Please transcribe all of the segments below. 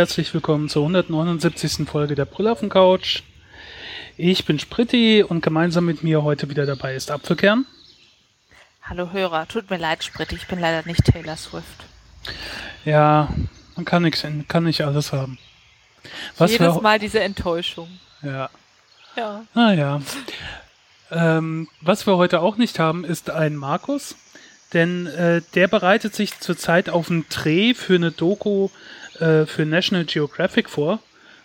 Herzlich willkommen zur 179. Folge der Brüllaffen Couch. Ich bin Spritti und gemeinsam mit mir heute wieder dabei ist Apfelkern. Hallo Hörer, tut mir leid, Spritti, ich bin leider nicht Taylor Swift. Ja, man kann nichts, kann nicht alles haben. Was Jedes Mal diese Enttäuschung. Ja. Ja. Naja. Ähm, was wir heute auch nicht haben, ist ein Markus, denn äh, der bereitet sich zurzeit auf einen Dreh für eine Doku äh, für National Geographic vor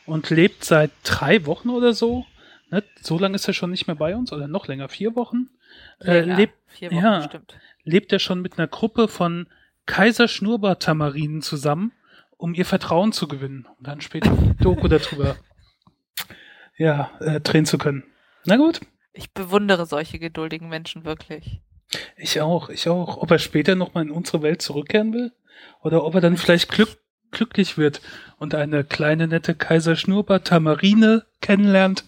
und lebt seit drei Wochen oder so. Ne? So lange ist er schon nicht mehr bei uns oder noch länger, vier Wochen. Äh, lebt, vier Wochen, ja, stimmt. lebt er schon mit einer Gruppe von Kaiserschnurrbart-Tamarinen zusammen, um ihr Vertrauen zu gewinnen und dann später Doku darüber ja, äh, drehen zu können. Na gut. Ich bewundere solche geduldigen Menschen wirklich. Ich auch, ich auch. Ob er später nochmal in unsere Welt zurückkehren will? Oder ob er dann vielleicht glück, glücklich wird und eine kleine, nette Kaiserschnurrbart-Tamarine kennenlernt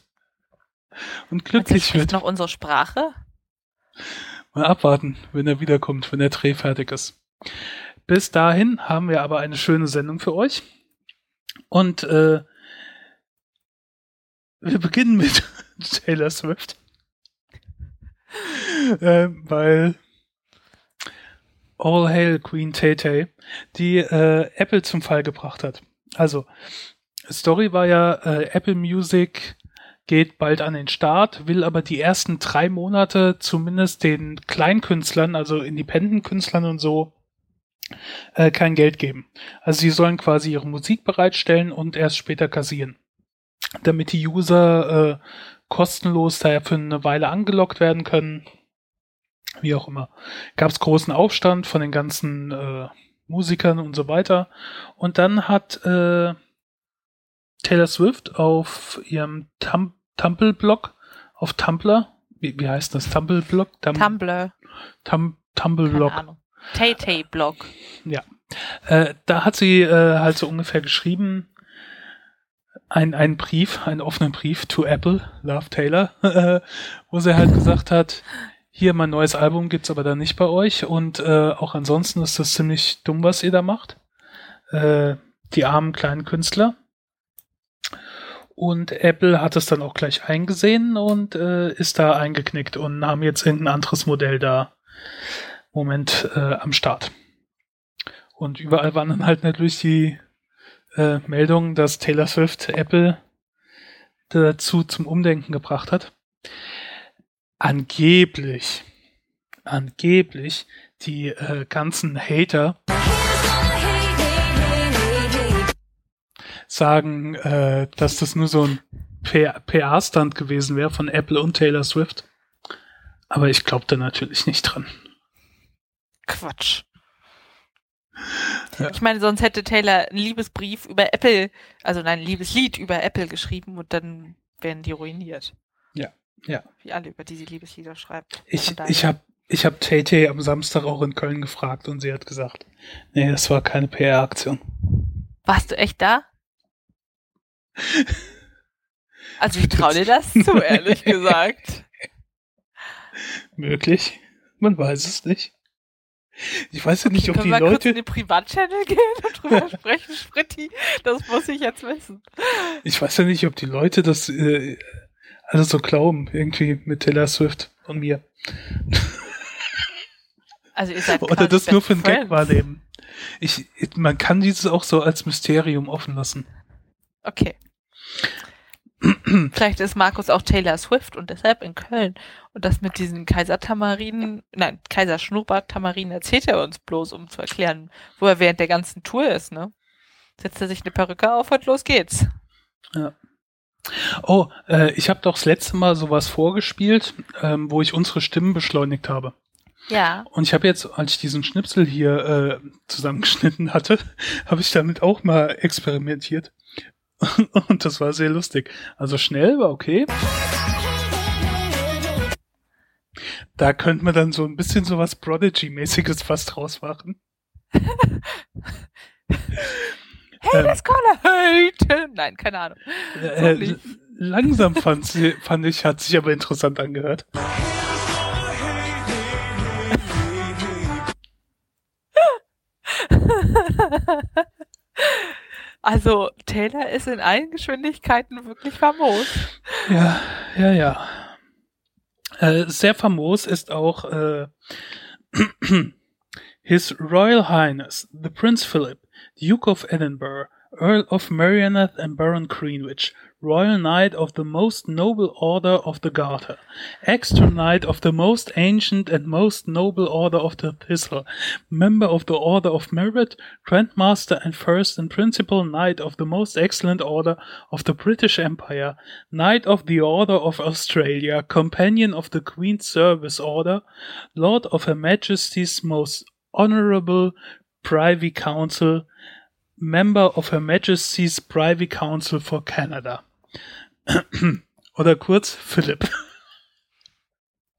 und glücklich wird. noch unsere Sprache? Mal abwarten, wenn er wiederkommt, wenn der Dreh fertig ist. Bis dahin haben wir aber eine schöne Sendung für euch. Und äh, wir beginnen mit Taylor Swift äh, weil All Hail Queen Tay Tay die äh, Apple zum Fall gebracht hat. Also, Story war ja, äh, Apple Music geht bald an den Start, will aber die ersten drei Monate zumindest den Kleinkünstlern, also Independent-Künstlern und so, äh, kein Geld geben. Also sie sollen quasi ihre Musik bereitstellen und erst später kassieren. Damit die User äh, kostenlos daher für eine Weile angelockt werden können wie auch immer, gab es großen Aufstand von den ganzen äh, Musikern und so weiter. Und dann hat äh, Taylor Swift auf ihrem Tum Tumble-Blog, auf Tumblr, wie, wie heißt das? Tumble-Blog? Tum Tumblr. Tum Tumble-Blog. Tay-Tay-Blog. Ja. Äh, da hat sie äh, halt so ungefähr geschrieben, ein, einen Brief, einen offenen Brief to Apple, Love Taylor, wo sie halt gesagt hat, hier mein neues Album gibt's aber dann nicht bei euch und äh, auch ansonsten ist das ziemlich dumm, was ihr da macht. Äh, die armen kleinen Künstler. Und Apple hat es dann auch gleich eingesehen und äh, ist da eingeknickt und haben jetzt irgendein anderes Modell da Moment äh, am Start. Und überall waren dann halt natürlich die äh, Meldungen, dass Taylor Swift Apple dazu zum Umdenken gebracht hat angeblich, angeblich die äh, ganzen Hater sagen, äh, dass das nur so ein PR-Stand gewesen wäre von Apple und Taylor Swift. Aber ich glaube da natürlich nicht dran. Quatsch. Ja. Ich meine, sonst hätte Taylor einen Liebesbrief über Apple, also nein, ein Liebeslied über Apple geschrieben und dann wären die ruiniert. Ja. Ja. Wie alle, über die sie Liebeslieder schreibt. Ich, ich habe ich hab Tay am Samstag auch in Köln gefragt und sie hat gesagt, nee, das war keine PR-Aktion. Warst du echt da? Also ich traue dir das zu, ehrlich gesagt. Möglich. Man weiß es nicht. Ich weiß ja nicht, okay, ob die Leute. Kurz in den Privatchannel gehen und drüber sprechen, Spritti. Das muss ich jetzt wissen. Ich weiß ja nicht, ob die Leute das äh, alles so glauben, irgendwie mit Taylor Swift und mir. Also ihr seid Oder das nur für einen Gag wahrnehmen. Ich, man kann dieses auch so als Mysterium offen lassen. Okay. Vielleicht ist Markus auch Taylor Swift und deshalb in Köln. Und das mit diesen Kaisertamarinen, nein, Kaiserschnurrbart-Tamarinen erzählt er uns bloß, um zu erklären, wo er während der ganzen Tour ist, ne? Setzt er sich eine Perücke auf und los geht's. Ja. Oh, äh, ich habe doch das letzte Mal sowas vorgespielt, ähm, wo ich unsere Stimmen beschleunigt habe. Ja. Und ich habe jetzt, als ich diesen Schnipsel hier äh, zusammengeschnitten hatte, habe ich damit auch mal experimentiert. Und das war sehr lustig. Also schnell war okay. Da könnte man dann so ein bisschen sowas Prodigy-mäßiges fast draus machen. Hey, ähm, das Collar hate. Nein, keine Ahnung. Äh, langsam fand, sie, fand ich, hat sich aber interessant angehört. Also Taylor ist in allen Geschwindigkeiten wirklich famos. Ja, ja, ja. Äh, sehr famos ist auch äh, His Royal Highness, the Prince Philip, Duke of Edinburgh, Earl of Merioneth and Baron Greenwich, Royal Knight of the Most Noble Order of the Garter, Extra Knight of the Most Ancient and Most Noble Order of the Thistle, Member of the Order of Merit, Grandmaster and First and Principal Knight of the Most Excellent Order of the British Empire, Knight of the Order of Australia, Companion of the Queen's Service Order, Lord of Her Majesty's Most Honorable Privy Council, Member of Her Majesty's Privy Council for Canada. Oder kurz Philipp.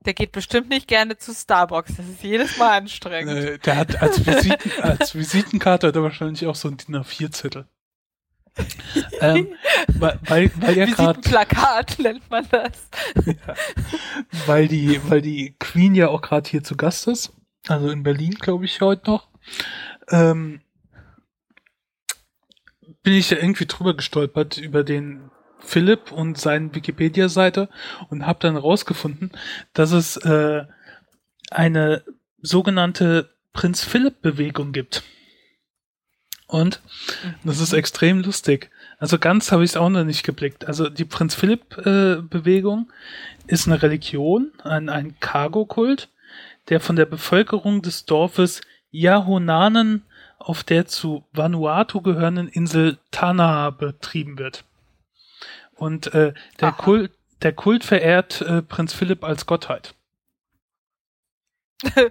Der geht bestimmt nicht gerne zu Starbucks. Das ist jedes Mal anstrengend. Äh, der hat als, Visiten, als Visitenkarte hat er wahrscheinlich auch so ein DIN A4-Zettel. ähm, weil, weil, weil er gerade Plakat nennt man das. ja, weil die weil die Queen ja auch gerade hier zu Gast ist, also in Berlin glaube ich heute noch. Ähm, bin ich ja irgendwie drüber gestolpert über den Philipp und seine Wikipedia-Seite und habe dann rausgefunden, dass es äh, eine sogenannte Prinz Philipp-Bewegung gibt. Und das ist extrem lustig. Also ganz habe ich es auch noch nicht geblickt. Also die Prinz Philipp-Bewegung äh, ist eine Religion, ein, ein Cargo-Kult, der von der Bevölkerung des Dorfes Yahonanen auf der zu Vanuatu gehörenden Insel Tana betrieben wird. Und äh, der, Kult, der Kult verehrt äh, Prinz Philipp als Gottheit.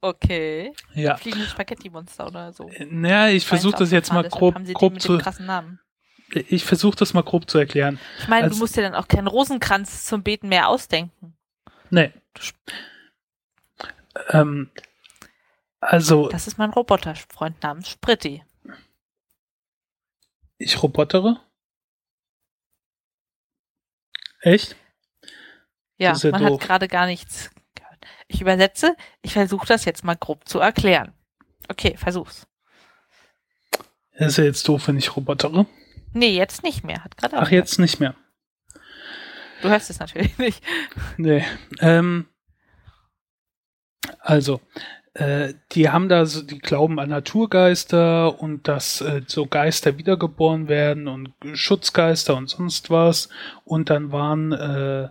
okay. Ja. Fliegende Spaghetti-Monster oder so. Äh, naja, ich versuche das jetzt mal grob, grob zu. Ich versuche das mal grob zu erklären. Ich meine, du musst dir dann auch keinen Rosenkranz zum Beten mehr ausdenken. Nee. Ähm, also. Das ist mein Roboterfreund namens Spritti. Ich robotere? Echt? Ja, ja man doof. hat gerade gar nichts gehört. Ich übersetze, ich versuche das jetzt mal grob zu erklären. Okay, versuch's. Das ist ja jetzt doof, wenn ich robotere. Nee, jetzt nicht mehr. Hat gerade Ach, jetzt nicht mehr. Du hörst es natürlich nicht. Nee. Ähm, also, äh, die haben da so, die glauben an Naturgeister und dass äh, so Geister wiedergeboren werden und Schutzgeister und sonst was. Und dann waren äh,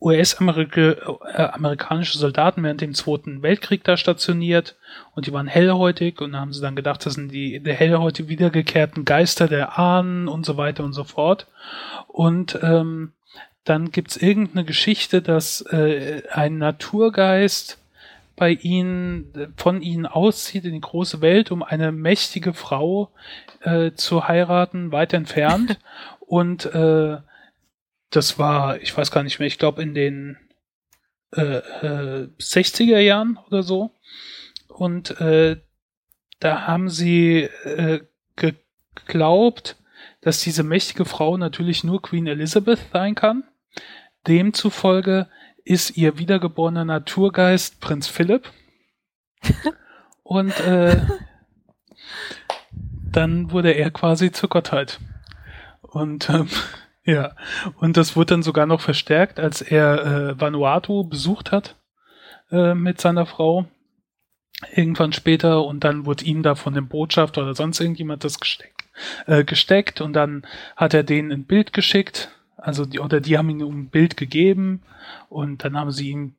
US-amerikanische äh, Soldaten während dem Zweiten Weltkrieg da stationiert und die waren hellhäutig und haben sie dann gedacht, das sind die, die hellhäutig wiedergekehrten Geister der Ahnen und so weiter und so fort. Und ähm, dann gibt's irgendeine Geschichte, dass äh, ein Naturgeist bei ihnen, von ihnen auszieht in die große Welt, um eine mächtige Frau äh, zu heiraten, weit entfernt. Und äh, das war, ich weiß gar nicht mehr, ich glaube in den äh, äh, 60er Jahren oder so. Und äh, da haben sie äh, geglaubt, dass diese mächtige Frau natürlich nur Queen Elizabeth sein kann. Demzufolge ist ihr wiedergeborener Naturgeist Prinz Philipp. Und äh, dann wurde er quasi zur Gottheit. Und ähm, ja, und das wurde dann sogar noch verstärkt, als er äh, Vanuatu besucht hat äh, mit seiner Frau. Irgendwann später und dann wurde ihm da von dem Botschafter oder sonst irgendjemand das gesteckt, äh, gesteckt und dann hat er denen ein Bild geschickt also die, oder die haben ihm ein Bild gegeben und dann haben sie ihm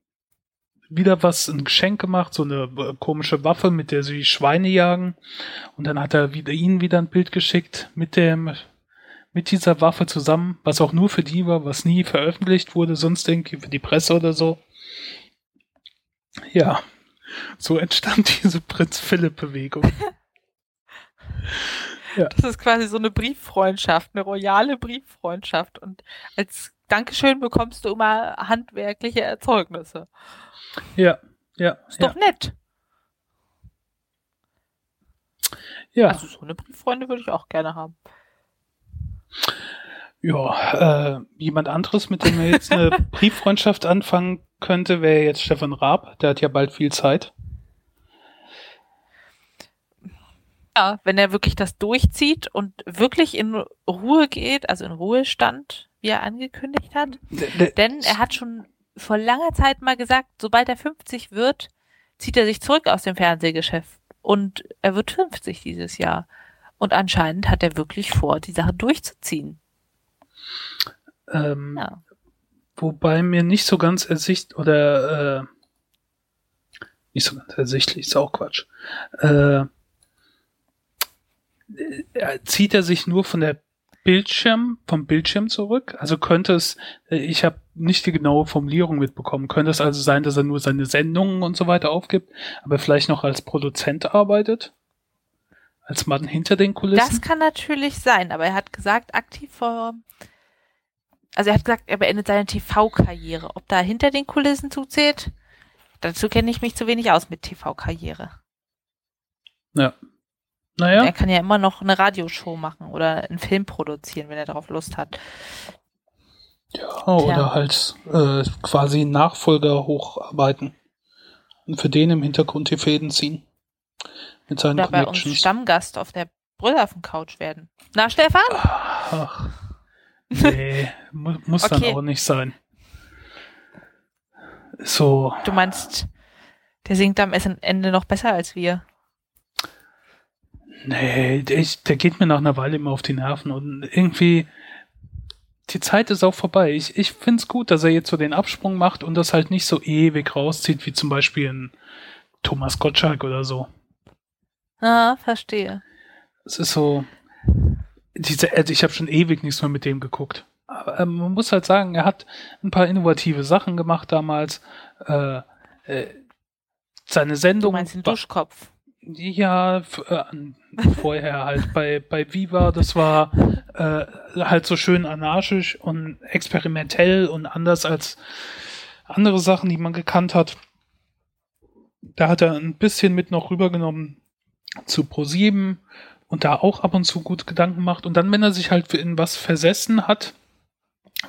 wieder was, ein Geschenk gemacht, so eine äh, komische Waffe, mit der sie Schweine jagen. Und dann hat er wieder ihnen wieder ein Bild geschickt mit dem, mit dieser Waffe zusammen, was auch nur für die war, was nie veröffentlicht wurde, sonst irgendwie für die Presse oder so. Ja, so entstand diese Prinz Philipp Bewegung. Ja. Das ist quasi so eine Brieffreundschaft, eine royale Brieffreundschaft. Und als Dankeschön bekommst du immer handwerkliche Erzeugnisse. Ja, ja. Ist doch nett. Ja. Also so eine Brieffreunde würde ich auch gerne haben. Ja, äh, jemand anderes, mit dem er jetzt eine Brieffreundschaft anfangen könnte, wäre jetzt Stefan Raab. Der hat ja bald viel Zeit. Ja, wenn er wirklich das durchzieht und wirklich in Ruhe geht, also in Ruhestand, wie er angekündigt hat. Denn er hat schon vor langer Zeit mal gesagt, sobald er 50 wird, zieht er sich zurück aus dem Fernsehgeschäft. Und er wird 50 dieses Jahr. Und anscheinend hat er wirklich vor, die Sache durchzuziehen. Ähm, ja. Wobei mir nicht so ganz ersicht oder äh, nicht so ganz ersichtlich, ist auch Quatsch. Äh, zieht er sich nur von der Bildschirm, vom Bildschirm zurück? Also könnte es, äh, ich habe nicht die genaue Formulierung mitbekommen, könnte es also sein, dass er nur seine Sendungen und so weiter aufgibt, aber vielleicht noch als Produzent arbeitet? Als Mann hinter den Kulissen? Das kann natürlich sein, aber er hat gesagt, aktiv vor. Also er hat gesagt, er beendet seine TV-Karriere. Ob da hinter den Kulissen zuzählt, dazu kenne ich mich zu wenig aus mit TV-Karriere. Ja. Naja. Er kann ja immer noch eine Radioshow machen oder einen Film produzieren, wenn er darauf Lust hat. Ja, oder halt äh, quasi Nachfolger hocharbeiten. Und für den im Hintergrund die Fäden ziehen. Mit seinen oder bei uns Stammgast auf der Brüllaffen-Couch werden. Na, Stefan? Ach, nee, mu muss okay. dann auch nicht sein. So. Du meinst, der singt am Ende noch besser als wir? Nee, der, der geht mir nach einer Weile immer auf die Nerven und irgendwie die Zeit ist auch vorbei. Ich, ich finde es gut, dass er jetzt so den Absprung macht und das halt nicht so ewig rauszieht, wie zum Beispiel ein Thomas Gottschalk oder so. Ah, verstehe. Es ist so, diese, also ich habe schon ewig nichts mehr mit dem geguckt. Aber ähm, man muss halt sagen, er hat ein paar innovative Sachen gemacht damals. Äh, äh, seine Sendung. Du meinst den Duschkopf? Ja, äh, vorher halt bei, bei Viva, das war äh, halt so schön anarchisch und experimentell und anders als andere Sachen, die man gekannt hat. Da hat er ein bisschen mit noch rübergenommen zu Pro7 und da auch ab und zu gut Gedanken macht. Und dann, wenn er sich halt in was versessen hat,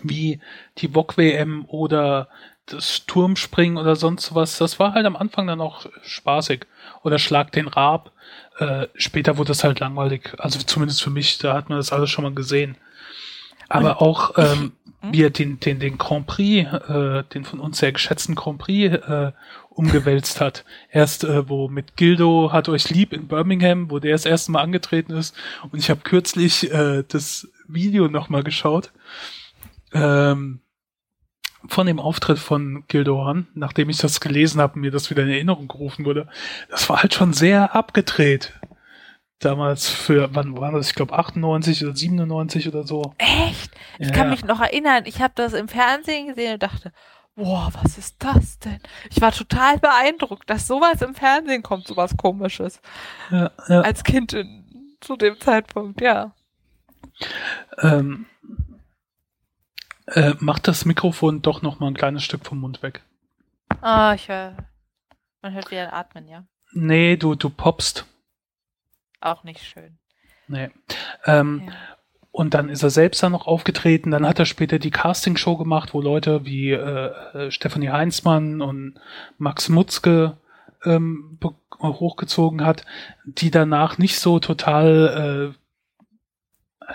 wie die VOG WM oder das Turmspringen oder sonst was, das war halt am Anfang dann auch spaßig. Oder Schlag den Rab. Äh, später wurde das halt langweilig. Also zumindest für mich, da hat man das alles schon mal gesehen. Aber auch ähm, hm? wie er den, den, den Grand Prix, äh, den von uns sehr geschätzten Grand Prix äh, umgewälzt hat. Erst, äh, wo mit Gildo hat euch lieb in Birmingham, wo der das erste Mal angetreten ist. Und ich habe kürzlich äh, das Video nochmal geschaut. Ähm, von dem Auftritt von Gildoran, nachdem ich das gelesen habe, mir das wieder in Erinnerung gerufen wurde, das war halt schon sehr abgedreht. Damals für, wann war das? Ich glaube 98 oder 97 oder so. Echt? Ich ja. kann mich noch erinnern, ich habe das im Fernsehen gesehen und dachte, boah, was ist das denn? Ich war total beeindruckt, dass sowas im Fernsehen kommt, sowas komisches. Ja, ja. Als Kind in, zu dem Zeitpunkt, ja. Ähm, äh, macht das Mikrofon doch noch mal ein kleines Stück vom Mund weg. Ah, oh, ich höre. Man hört wieder atmen, ja? Nee, du, du poppst. Auch nicht schön. Nee. Ähm, ja. Und dann ist er selbst dann noch aufgetreten. Dann hat er später die Castingshow gemacht, wo Leute wie äh, äh Stefanie Heinzmann und Max Mutzke ähm, hochgezogen hat, die danach nicht so total äh,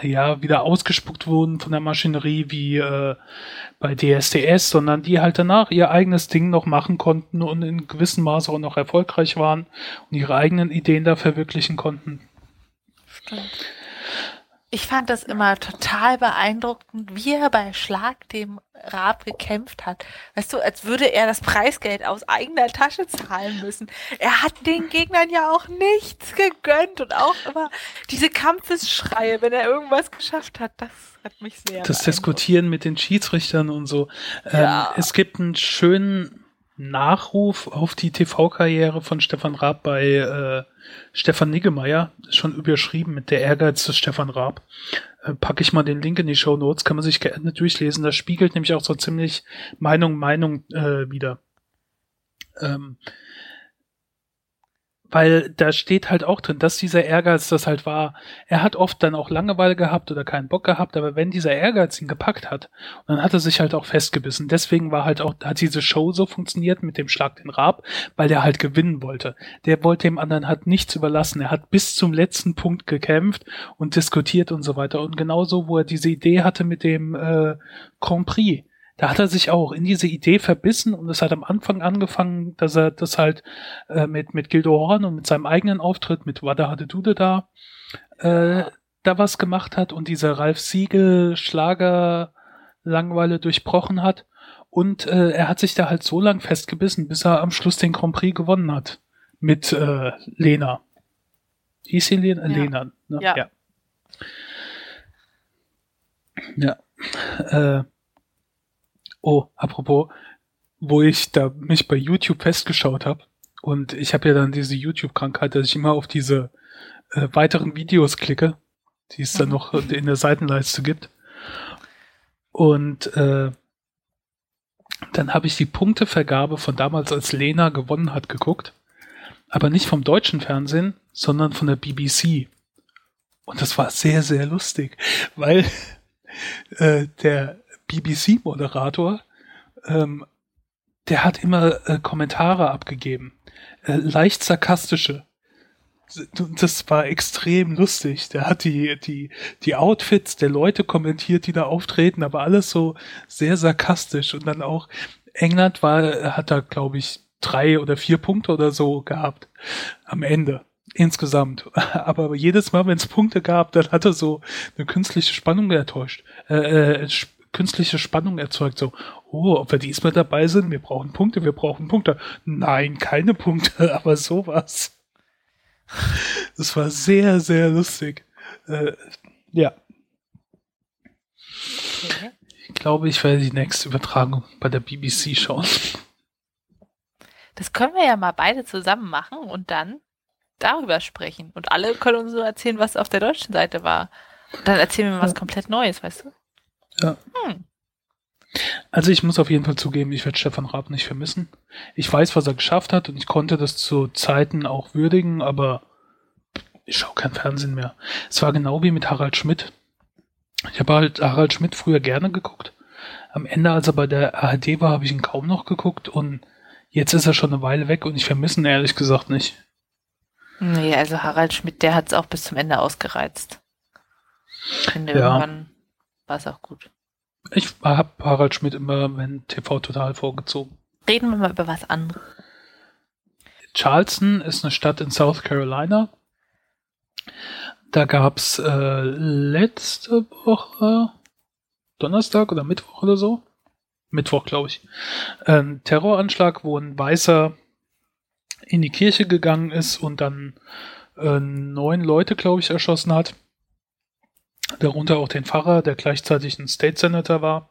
ja wieder ausgespuckt wurden von der Maschinerie wie äh, bei DSDS, sondern die halt danach ihr eigenes Ding noch machen konnten und in gewissem Maße auch noch erfolgreich waren und ihre eigenen Ideen da verwirklichen konnten. Stimmt. Ich fand das immer total beeindruckend, wie er bei Schlag dem Raab gekämpft hat. Weißt du, als würde er das Preisgeld aus eigener Tasche zahlen müssen. Er hat den Gegnern ja auch nichts gegönnt und auch immer diese Kampfesschreie, wenn er irgendwas geschafft hat, das hat mich sehr. Das Diskutieren mit den Schiedsrichtern und so. Ja. Ähm, es gibt einen schönen Nachruf auf die TV-Karriere von Stefan Raab bei äh, Stefan Niggemeier, schon überschrieben mit der Ehrgeiz des Stefan Raab. Äh, packe ich mal den Link in die Show Notes, kann man sich gerne durchlesen. Das spiegelt nämlich auch so ziemlich Meinung, Meinung äh, wieder. Ähm, weil da steht halt auch drin, dass dieser Ehrgeiz das halt war. Er hat oft dann auch Langeweile gehabt oder keinen Bock gehabt, aber wenn dieser Ehrgeiz ihn gepackt hat, dann hat er sich halt auch festgebissen. Deswegen war halt auch, hat diese Show so funktioniert mit dem Schlag den Rab, weil der halt gewinnen wollte. Der wollte dem anderen halt nichts überlassen. Er hat bis zum letzten Punkt gekämpft und diskutiert und so weiter. Und genauso, wo er diese Idee hatte mit dem äh, Grand Prix da hat er sich auch in diese Idee verbissen und es hat am Anfang angefangen, dass er das halt äh, mit, mit Gildo Horn und mit seinem eigenen Auftritt mit Wada Hatte Dude da, äh, da was gemacht hat und dieser Ralf Siegel Schlager Langweile durchbrochen hat. Und äh, er hat sich da halt so lang festgebissen, bis er am Schluss den Grand Prix gewonnen hat. Mit äh, Lena. Hieß sie Lena? Ja. Lena ne? ja. ja. Ja. Äh, Oh, apropos, wo ich da mich bei YouTube festgeschaut habe und ich habe ja dann diese YouTube-Krankheit, dass ich immer auf diese äh, weiteren Videos klicke, die es dann mhm. noch in der Seitenleiste gibt. Und äh, dann habe ich die Punktevergabe von damals, als Lena gewonnen hat, geguckt. Aber nicht vom deutschen Fernsehen, sondern von der BBC. Und das war sehr, sehr lustig, weil äh, der BBC-Moderator, ähm, der hat immer äh, Kommentare abgegeben. Äh, leicht sarkastische. Das war extrem lustig. Der hat die, die, die Outfits der Leute kommentiert, die da auftreten, aber alles so sehr sarkastisch. Und dann auch England war, hat da, glaube ich, drei oder vier Punkte oder so gehabt am Ende insgesamt. Aber jedes Mal, wenn es Punkte gab, dann hat er so eine künstliche Spannung enttäuscht, äh, äh, künstliche Spannung erzeugt. So, oh, ob wir diesmal dabei sind, wir brauchen Punkte, wir brauchen Punkte. Nein, keine Punkte, aber sowas. Das war sehr, sehr lustig. Äh, ja. Ich glaube, ich werde die nächste Übertragung bei der BBC schauen. Das können wir ja mal beide zusammen machen und dann darüber sprechen. Und alle können uns so erzählen, was auf der deutschen Seite war. Und dann erzählen wir mal was komplett Neues, weißt du? Ja. Hm. Also ich muss auf jeden Fall zugeben, ich werde Stefan Raab nicht vermissen. Ich weiß, was er geschafft hat und ich konnte das zu Zeiten auch würdigen, aber ich schaue kein Fernsehen mehr. Es war genau wie mit Harald Schmidt. Ich habe halt Harald Schmidt früher gerne geguckt. Am Ende, als er bei der ARD war, habe ich ihn kaum noch geguckt und jetzt ist er schon eine Weile weg und ich vermisse ihn ehrlich gesagt nicht. Nee, also Harald Schmidt, der hat es auch bis zum Ende ausgereizt. Ich finde, ja. irgendwann war es auch gut. Ich habe Harald Schmidt immer, wenn TV total vorgezogen. Reden wir mal über was anderes. Charleston ist eine Stadt in South Carolina. Da gab's äh, letzte Woche, Donnerstag oder Mittwoch oder so, Mittwoch glaube ich, ein Terroranschlag, wo ein Weißer in die Kirche gegangen ist und dann äh, neun Leute, glaube ich, erschossen hat darunter auch den Pfarrer, der gleichzeitig ein State Senator war.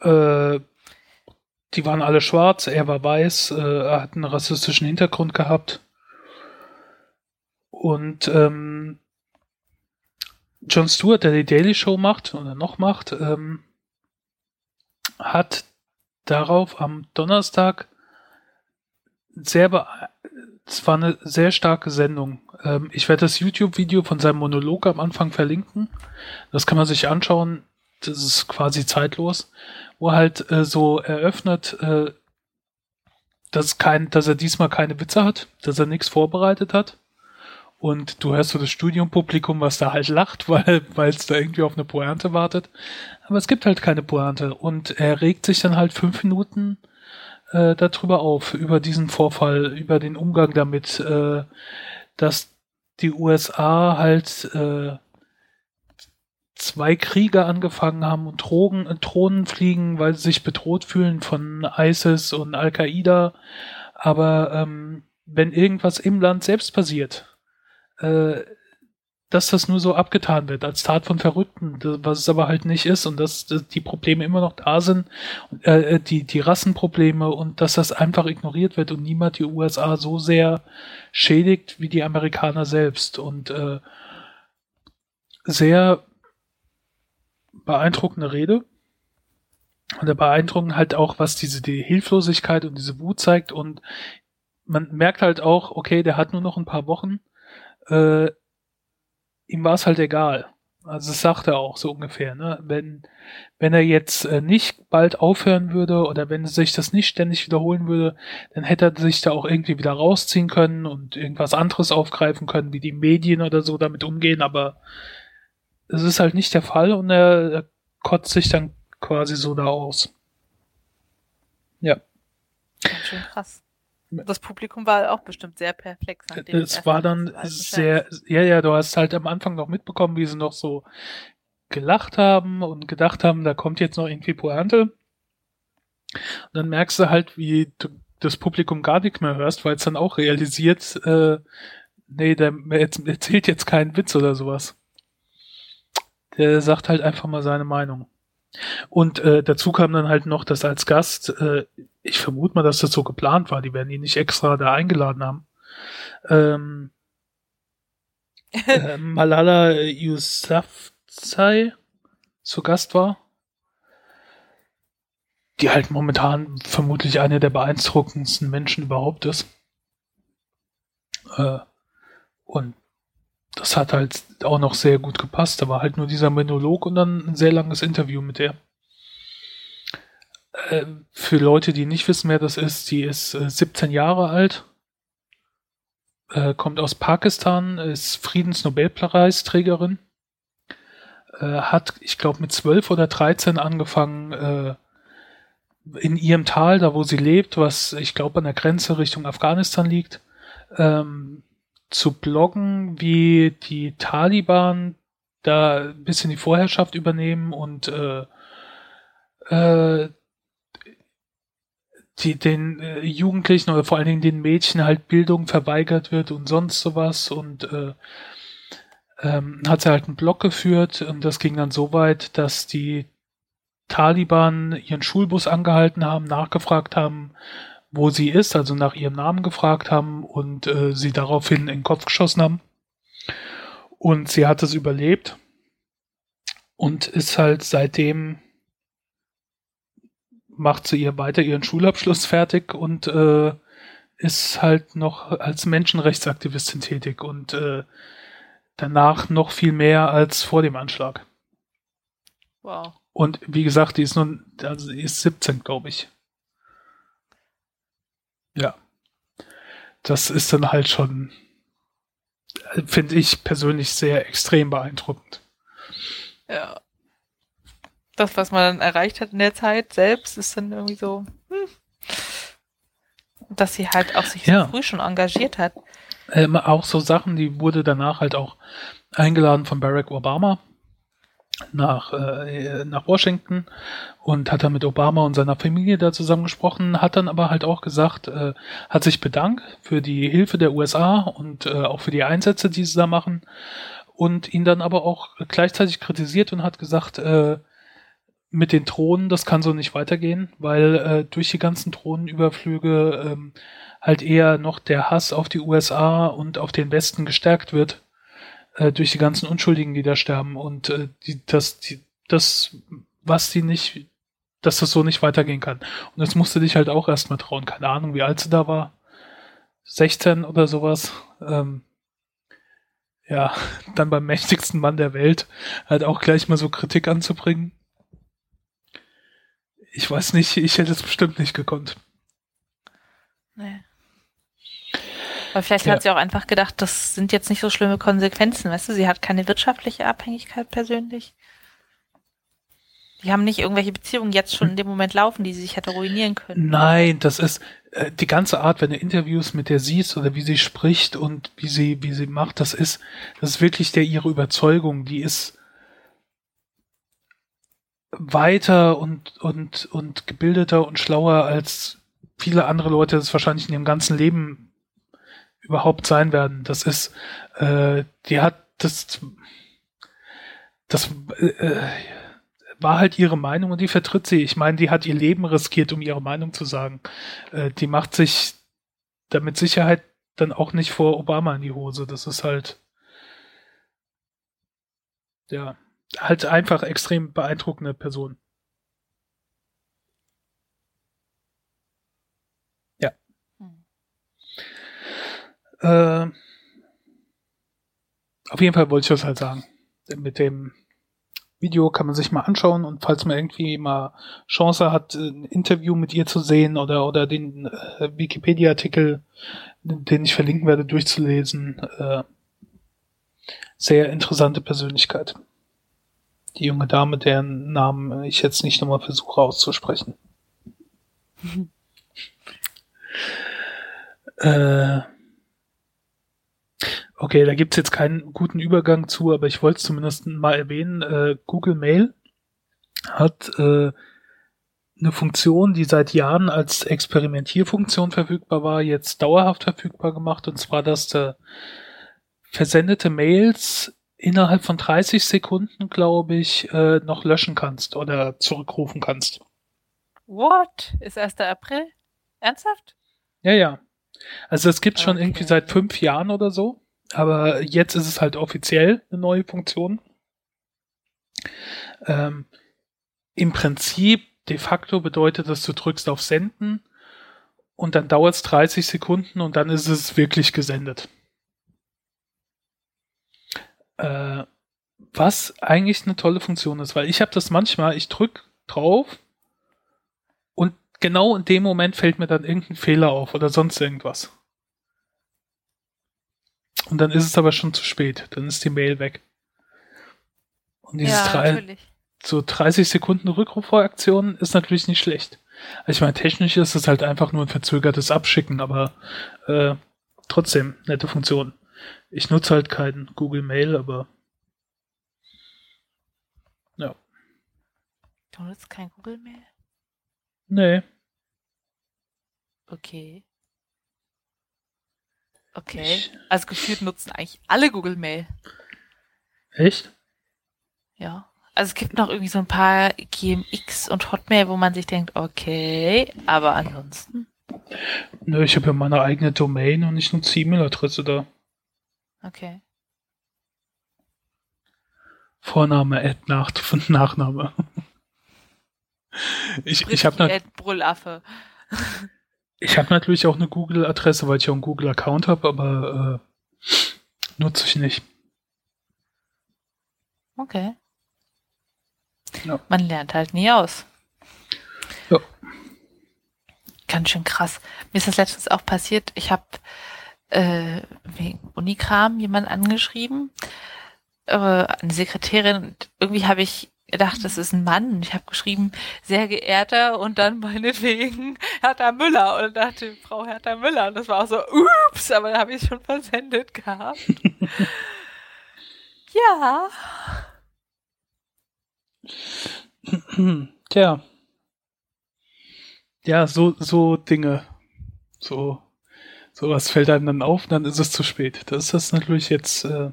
Äh, die waren alle schwarz, er war weiß, äh, er hat einen rassistischen Hintergrund gehabt. Und ähm, Jon Stewart, der die Daily Show macht oder noch macht, ähm, hat darauf am Donnerstag sehr es war eine sehr starke Sendung. Ähm, ich werde das YouTube-Video von seinem Monolog am Anfang verlinken. Das kann man sich anschauen. Das ist quasi zeitlos, wo er halt äh, so eröffnet, äh, dass, kein, dass er diesmal keine Witze hat, dass er nichts vorbereitet hat. Und du hörst so das Studiumpublikum, was da halt lacht, weil es da irgendwie auf eine Pointe wartet. Aber es gibt halt keine Pointe. Und er regt sich dann halt fünf Minuten äh, darüber auf, über diesen Vorfall, über den Umgang damit, äh, dass die USA halt äh, zwei Kriege angefangen haben und Drogen, äh, Drohnen fliegen, weil sie sich bedroht fühlen von ISIS und Al-Qaida. Aber ähm, wenn irgendwas im Land selbst passiert, äh, dass das nur so abgetan wird als Tat von Verrückten, was es aber halt nicht ist und dass, die Probleme immer noch da sind, äh, die, die Rassenprobleme und dass das einfach ignoriert wird und niemand die USA so sehr schädigt wie die Amerikaner selbst und äh, sehr beeindruckende Rede. Und der beeindruckend halt auch, was diese die Hilflosigkeit und diese Wut zeigt und man merkt halt auch, okay, der hat nur noch ein paar Wochen. Äh, ihm war es halt egal. Also das sagt er auch so ungefähr, ne? Wenn, wenn er jetzt äh, nicht bald aufhören würde oder wenn sich das nicht ständig wiederholen würde, dann hätte er sich da auch irgendwie wieder rausziehen können und irgendwas anderes aufgreifen können, wie die Medien oder so damit umgehen, aber es ist halt nicht der Fall und er, er kotzt sich dann quasi so da aus. Ja. Ganz schön krass. Das Publikum war auch bestimmt sehr perplex. Es war dann sehr, ja, ja, du hast halt am Anfang noch mitbekommen, wie sie noch so gelacht haben und gedacht haben, da kommt jetzt noch irgendwie Pointe. Und dann merkst du halt, wie du das Publikum gar nicht mehr hörst, weil es dann auch realisiert, äh, nee, der erzählt jetzt keinen Witz oder sowas. Der sagt halt einfach mal seine Meinung. Und äh, dazu kam dann halt noch, dass als Gast, äh, ich vermute mal, dass das so geplant war, die werden ihn nicht extra da eingeladen haben. Ähm, äh, Malala Yousafzai zu Gast war. Die halt momentan vermutlich eine der beeindruckendsten Menschen überhaupt ist. Äh, und das hat halt auch noch sehr gut gepasst. Da war halt nur dieser Monolog und dann ein sehr langes Interview mit der. Äh, für Leute, die nicht wissen, wer das ist, die ist äh, 17 Jahre alt, äh, kommt aus Pakistan, ist Friedensnobelpreisträgerin, äh, hat, ich glaube, mit 12 oder 13 angefangen, äh, in ihrem Tal, da wo sie lebt, was ich glaube an der Grenze Richtung Afghanistan liegt, ähm, zu bloggen, wie die Taliban da ein bisschen die Vorherrschaft übernehmen und äh, äh, die den äh, Jugendlichen oder vor allen Dingen den Mädchen halt Bildung verweigert wird und sonst sowas und äh, ähm, hat sie halt einen Blog geführt und das ging dann so weit, dass die Taliban ihren Schulbus angehalten haben, nachgefragt haben, wo sie ist, also nach ihrem Namen gefragt haben und äh, sie daraufhin in den Kopf geschossen haben. Und sie hat es überlebt und ist halt seitdem macht sie ihr weiter ihren Schulabschluss fertig und äh, ist halt noch als Menschenrechtsaktivistin tätig und äh, danach noch viel mehr als vor dem Anschlag. Wow. Und wie gesagt, die ist nun, also die ist 17, glaube ich. Ja. Das ist dann halt schon, finde ich persönlich sehr extrem beeindruckend. Ja. Das, was man dann erreicht hat in der Zeit selbst, ist dann irgendwie so, hm. dass sie halt auch sich ja. so früh schon engagiert hat. Ähm, auch so Sachen, die wurde danach halt auch eingeladen von Barack Obama nach, äh, nach Washington und hat dann mit Obama und seiner Familie da zusammengesprochen, hat dann aber halt auch gesagt, äh, hat sich bedankt für die Hilfe der USA und äh, auch für die Einsätze, die sie da machen und ihn dann aber auch gleichzeitig kritisiert und hat gesagt, äh, mit den Drohnen, das kann so nicht weitergehen, weil äh, durch die ganzen Drohnenüberflüge ähm, halt eher noch der Hass auf die USA und auf den Westen gestärkt wird äh, durch die ganzen Unschuldigen, die da sterben und äh, die, das, die, das, was die nicht, dass das so nicht weitergehen kann. Und das musste dich halt auch erstmal trauen. Keine Ahnung, wie alt sie da war. 16 oder sowas. Ähm, ja, dann beim mächtigsten Mann der Welt halt auch gleich mal so Kritik anzubringen. Ich weiß nicht, ich hätte es bestimmt nicht gekonnt. Nee. Aber vielleicht ja. hat sie auch einfach gedacht, das sind jetzt nicht so schlimme Konsequenzen, weißt du, sie hat keine wirtschaftliche Abhängigkeit persönlich. Die haben nicht irgendwelche Beziehungen jetzt schon in dem Moment laufen, die sie sich hätte ruinieren können. Nein, das ist äh, die ganze Art, wenn du Interviews mit der siehst oder wie sie spricht und wie sie, wie sie macht, das ist, das ist wirklich der ihre Überzeugung, die ist weiter und, und, und gebildeter und schlauer als viele andere Leute das wahrscheinlich in ihrem ganzen Leben überhaupt sein werden. Das ist, äh, die hat das, das äh, war halt ihre Meinung und die vertritt sie. Ich meine, die hat ihr Leben riskiert, um ihre Meinung zu sagen. Äh, die macht sich damit Sicherheit dann auch nicht vor Obama in die Hose. Das ist halt, ja, halt einfach extrem beeindruckende Person. Ja. Hm. Äh, auf jeden Fall wollte ich das halt sagen. Mit dem Video kann man sich mal anschauen und falls man irgendwie mal Chance hat, ein Interview mit ihr zu sehen oder, oder den äh, Wikipedia-Artikel, den ich verlinken werde, durchzulesen, äh, sehr interessante Persönlichkeit. Die junge Dame, deren Namen ich jetzt nicht nochmal versuche auszusprechen. äh, Okay, da gibt's jetzt keinen guten Übergang zu, aber ich wollte es zumindest mal erwähnen. Äh, Google Mail hat äh, eine Funktion, die seit Jahren als Experimentierfunktion verfügbar war, jetzt dauerhaft verfügbar gemacht, und zwar, dass du versendete Mails innerhalb von 30 Sekunden, glaube ich, äh, noch löschen kannst oder zurückrufen kannst. What? Ist 1. April? Ernsthaft? Ja, ja. Also es gibt schon okay. irgendwie seit fünf Jahren oder so. Aber jetzt ist es halt offiziell eine neue Funktion. Ähm, Im Prinzip, de facto bedeutet das, du drückst auf Senden und dann dauert es 30 Sekunden und dann ist es wirklich gesendet. Äh, was eigentlich eine tolle Funktion ist, weil ich habe das manchmal, ich drück drauf und genau in dem Moment fällt mir dann irgendein Fehler auf oder sonst irgendwas. Und dann ist es aber schon zu spät. Dann ist die Mail weg. Und dieses ja, drei, so 30 Sekunden Rückrufreaktion ist natürlich nicht schlecht. Also ich meine, technisch ist es halt einfach nur ein verzögertes Abschicken, aber äh, trotzdem nette Funktion. Ich nutze halt keinen Google Mail, aber ja. Du nutzt kein Google Mail? Nee. Okay. Okay. Ich, also gefühlt nutzen eigentlich alle Google Mail. Echt? Ja. Also es gibt noch irgendwie so ein paar GMX und Hotmail, wo man sich denkt, okay, aber ansonsten. Nö, ich habe ja meine eigene Domain und ich nutze E-Mail-Adresse da. Okay. Vorname, Ad, Nach Nachname. ich ich habe. Ich habe natürlich auch eine Google-Adresse, weil ich auch einen Google-Account habe, aber äh, nutze ich nicht. Okay. Ja. Man lernt halt nie aus. Ja. Ganz schön krass. Mir ist das letztens auch passiert. Ich habe äh, wegen Unikram jemand angeschrieben, äh, eine Sekretärin. Irgendwie habe ich gedacht, das ist ein Mann. Ich habe geschrieben, sehr geehrter und dann meinetwegen Hertha Müller und dachte, Frau Hertha Müller. Und das war auch so, ups, aber da habe ich schon versendet gehabt. ja. Tja. Ja, so, so Dinge. So, sowas fällt einem dann auf, dann ist es zu spät. Das ist natürlich jetzt äh,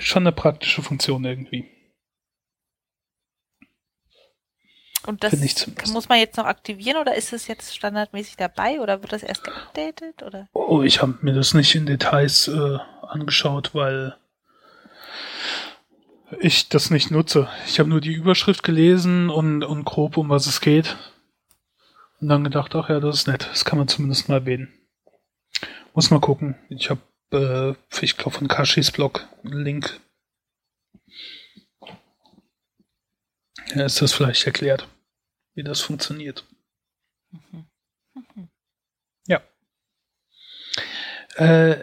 schon eine praktische Funktion irgendwie. Und das muss man jetzt noch aktivieren oder ist es jetzt standardmäßig dabei oder wird das erst geupdatet? Oder? Oh, ich habe mir das nicht in Details äh, angeschaut, weil ich das nicht nutze. Ich habe nur die Überschrift gelesen und, und grob, um was es geht. Und dann gedacht, ach ja, das ist nett. Das kann man zumindest mal erwähnen. Muss mal gucken. Ich habe, äh, ich glaube, von Kashis Blog einen Link Ja, ist das vielleicht erklärt, wie das funktioniert. Mhm. Mhm. Ja. Äh,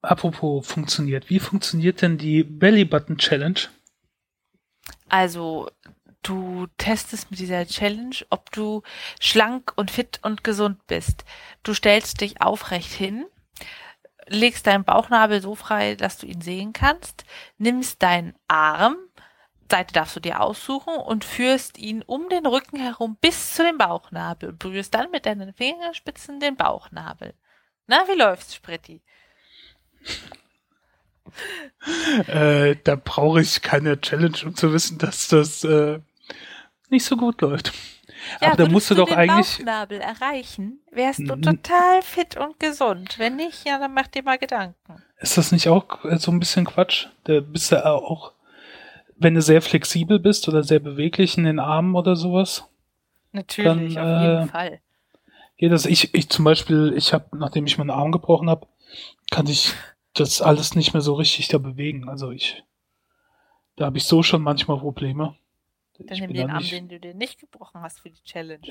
apropos funktioniert, wie funktioniert denn die Belly Button Challenge? Also, du testest mit dieser Challenge, ob du schlank und fit und gesund bist. Du stellst dich aufrecht hin, legst deinen Bauchnabel so frei, dass du ihn sehen kannst, nimmst deinen Arm, Seite darfst du dir aussuchen und führst ihn um den Rücken herum bis zu dem Bauchnabel und berührst dann mit deinen Fingerspitzen den Bauchnabel. Na, wie läuft's, Spritti? äh, da brauche ich keine Challenge, um zu wissen, dass das äh, nicht so gut läuft. Ja, Aber da musst du doch den eigentlich. Bauchnabel erreichen, wärst du total fit und gesund. Wenn nicht, ja, dann mach dir mal Gedanken. Ist das nicht auch äh, so ein bisschen Quatsch? Da bist du auch wenn du sehr flexibel bist oder sehr beweglich in den Armen oder sowas. Natürlich, dann, auf jeden äh, Fall. Ja, das ich, ich zum Beispiel, ich habe, nachdem ich meinen Arm gebrochen habe, kann ich das alles nicht mehr so richtig da bewegen. Also ich, da habe ich so schon manchmal Probleme. Dann nimm den Arm, den du dir nicht gebrochen hast für die Challenge.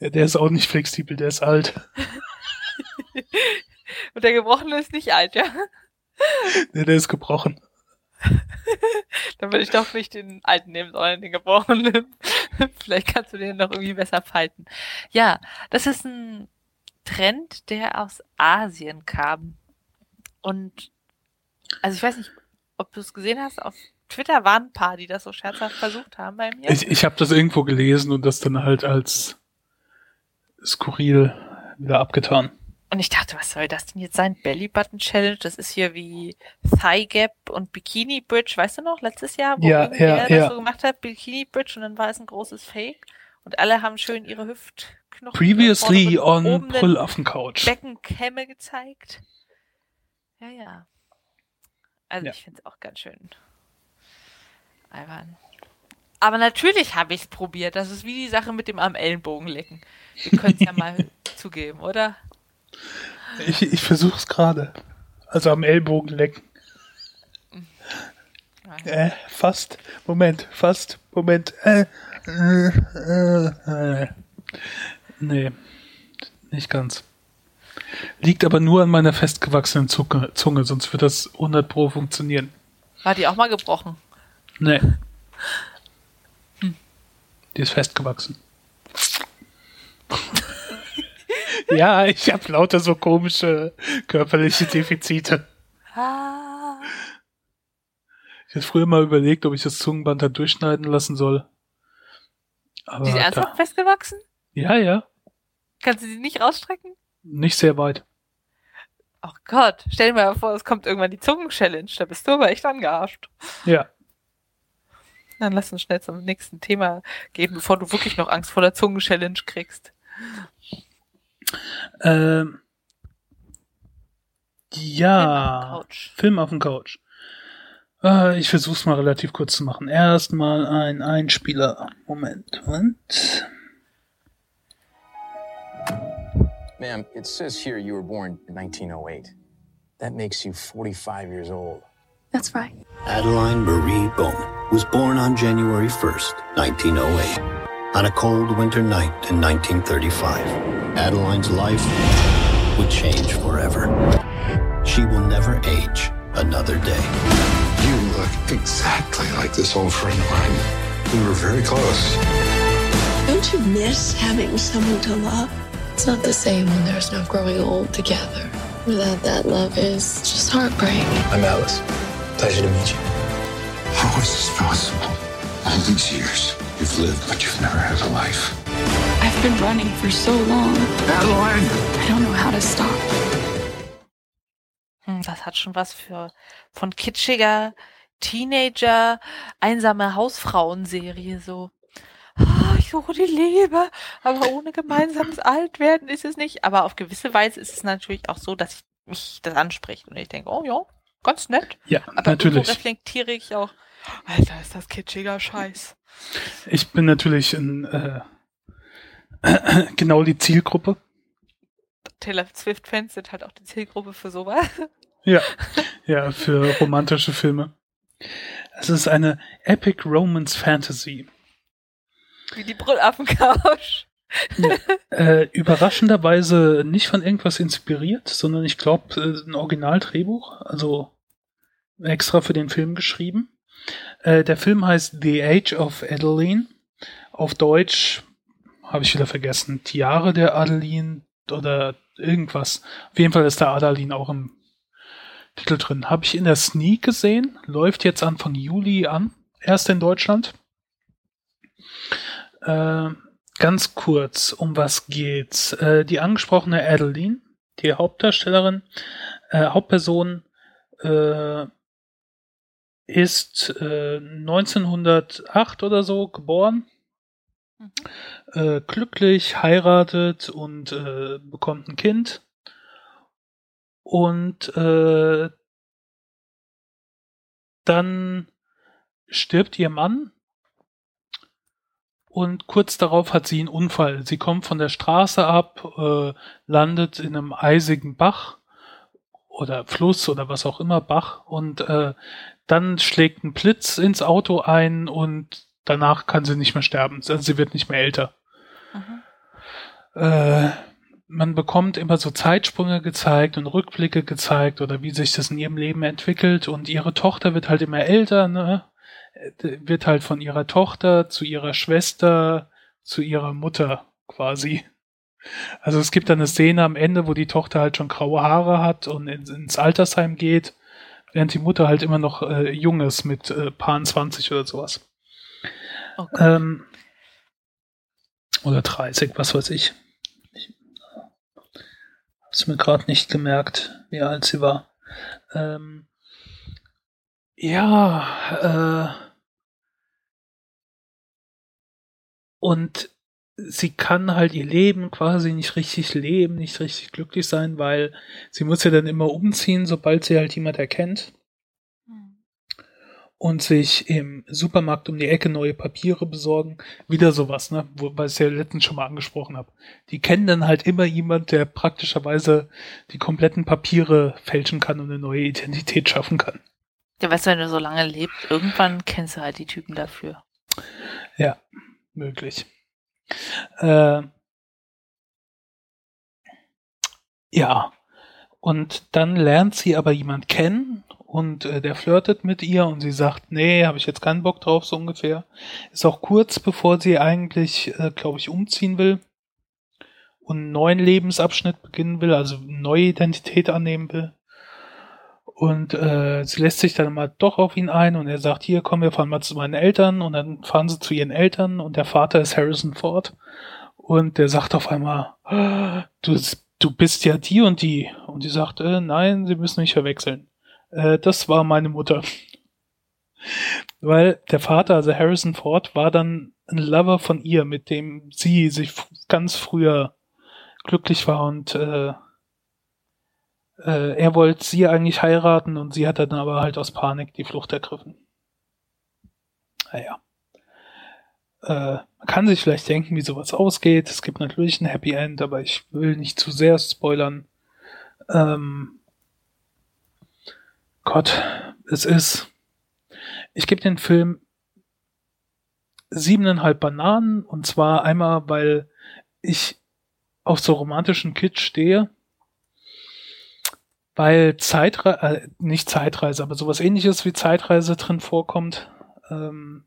ja, der ist auch nicht flexibel, der ist alt. Und der gebrochene ist nicht alt, ja? Nee, der ist gebrochen. Dann würde ich doch nicht den alten nehmen, sondern den gebrochenen. Vielleicht kannst du den noch irgendwie besser falten. Ja, das ist ein Trend, der aus Asien kam. Und also ich weiß nicht, ob du es gesehen hast, auf Twitter waren ein paar, die das so scherzhaft versucht haben bei mir. Ich, ich habe das irgendwo gelesen und das dann halt als skurril wieder abgetan. Und ich dachte, was soll das denn jetzt sein? Belly Button Challenge, das ist hier wie Thigh Gap und Bikini Bridge, weißt du noch, letztes Jahr, wo ja, ja, das ja. so gemacht hat, Bikini Bridge und dann war es ein großes Fake und alle haben schön ihre Hüftknochen Previously on Couch. Beckenkämme gezeigt. Ja, ja. Also ja. ich finde es auch ganz schön albern. Aber natürlich habe ich es probiert. Das ist wie die Sache mit dem am Ellenbogen lecken. Wir können es ja mal zugeben, oder? Ich, ich versuche es gerade. Also am Ellbogen lecken. Äh, fast. Moment, fast. Moment. Äh, äh, äh, nee, nicht ganz. Liegt aber nur an meiner festgewachsenen Zunge, Zunge, sonst wird das 100 pro funktionieren. War die auch mal gebrochen? Nee. Hm. Die ist festgewachsen. ja, ich habe lauter so komische körperliche Defizite. Ah. Ich habe früher mal überlegt, ob ich das Zungenband da durchschneiden lassen soll. Aber die ist ernsthaft festgewachsen? Ja, ja. Kannst du sie nicht rausstrecken? Nicht sehr weit. Oh Gott, stell dir mal vor, es kommt irgendwann die Zungen-Challenge. Da bist du aber echt angearscht. Ja. Dann lass uns schnell zum nächsten Thema gehen, bevor du wirklich noch Angst vor der Zungen-Challenge kriegst. Ähm, ja, Film auf dem Couch. Äh, ich versuch's mal relativ kurz zu machen. Erstmal ein Einspieler. Moment, Moment. Ma'am, it says here you were born in 1908. That makes you 45 years old. That's right. Adeline Marie Bowman was born on January 1st, 1908. On a cold winter night in 1935, Adeline's life would change forever. She will never age another day. You look exactly like this old friend of mine. We were very close. Don't you miss having someone to love? It's not the same when there's no growing old together. Without that love is just heartbreak. I'm Alice. Pleasure to meet you. How is this possible? All these years. You've lived, but you've never had a life. I've been running for so long. Adeline! I don't know how to stop. Hm, das hat schon was für von kitschiger Teenager, einsame Hausfrauenserie so. Oh, ich suche die Liebe, aber ohne gemeinsames Altwerden ist es nicht. Aber auf gewisse Weise ist es natürlich auch so, dass ich mich das anspricht und ich denke, oh ja, ganz nett. Ja, aber natürlich. reflektiere ich auch, Alter, ist das kitschiger Scheiß. Ich bin natürlich in, äh, genau die Zielgruppe. Taylor Swift-Fans sind halt auch die Zielgruppe für sowas. Ja, ja, für romantische Filme. Es ist eine Epic Romance Fantasy. Wie die Brüllaffen-Couch. Äh, überraschenderweise nicht von irgendwas inspiriert, sondern ich glaube, äh, ein Originaldrehbuch, also extra für den Film geschrieben. Äh, der Film heißt The Age of Adeline. Auf Deutsch habe ich wieder vergessen. Die Jahre der Adeline oder irgendwas. Auf jeden Fall ist der Adeline auch im Titel drin. Habe ich in der Sneak gesehen. Läuft jetzt Anfang Juli an. Erst in Deutschland. Äh, ganz kurz, um was geht's? Äh, die angesprochene Adeline, die Hauptdarstellerin, äh, Hauptperson, äh, ist äh, 1908 oder so geboren, mhm. äh, glücklich, heiratet und äh, bekommt ein Kind. Und äh, dann stirbt ihr Mann und kurz darauf hat sie einen Unfall. Sie kommt von der Straße ab, äh, landet in einem eisigen Bach oder Fluss oder was auch immer, Bach und äh, dann schlägt ein Blitz ins Auto ein und danach kann sie nicht mehr sterben. Also sie wird nicht mehr älter. Äh, man bekommt immer so Zeitsprünge gezeigt und Rückblicke gezeigt oder wie sich das in ihrem Leben entwickelt und ihre Tochter wird halt immer älter, ne? Wird halt von ihrer Tochter zu ihrer Schwester zu ihrer Mutter quasi. Also es gibt dann eine Szene am Ende, wo die Tochter halt schon graue Haare hat und ins Altersheim geht, während die Mutter halt immer noch äh, jung ist mit äh, paar 20 oder sowas. Oh ähm, oder 30, was weiß ich. Hab's mir gerade nicht gemerkt, wie alt sie war. Ähm, ja, äh, und sie kann halt ihr Leben quasi nicht richtig leben, nicht richtig glücklich sein, weil sie muss ja dann immer umziehen, sobald sie halt jemand erkennt und sich im Supermarkt um die Ecke neue Papiere besorgen. Wieder sowas, ne? Wobei ich es ja letztens schon mal angesprochen habe. Die kennen dann halt immer jemand, der praktischerweise die kompletten Papiere fälschen kann und eine neue Identität schaffen kann. Ja, weißt du, wenn du so lange lebst, irgendwann kennst du halt die Typen dafür. Ja, möglich. Äh, ja. Und dann lernt sie aber jemand kennen und äh, der flirtet mit ihr und sie sagt, nee, habe ich jetzt keinen Bock drauf, so ungefähr. Ist auch kurz bevor sie eigentlich, äh, glaube ich, umziehen will und einen neuen Lebensabschnitt beginnen will, also eine neue Identität annehmen will. Und äh, sie lässt sich dann mal doch auf ihn ein und er sagt, hier, komm, wir fahren mal zu meinen Eltern und dann fahren sie zu ihren Eltern und der Vater ist Harrison Ford und der sagt auf einmal, du, du bist ja die und die. Und die sagt, äh, nein, sie müssen mich verwechseln. Äh, das war meine Mutter. Weil der Vater, also Harrison Ford, war dann ein Lover von ihr, mit dem sie sich ganz früher glücklich war und äh, äh, er wollte sie eigentlich heiraten und sie hat dann aber halt aus Panik die Flucht ergriffen. Naja. Äh, man kann sich vielleicht denken, wie sowas ausgeht. Es gibt natürlich ein Happy End, aber ich will nicht zu sehr spoilern. Ähm, Gott, es ist. Ich gebe den Film siebeneinhalb Bananen und zwar einmal, weil ich auf so romantischen Kitsch stehe, weil Zeitreise, äh, nicht Zeitreise, aber sowas ähnliches wie Zeitreise drin vorkommt. Ähm,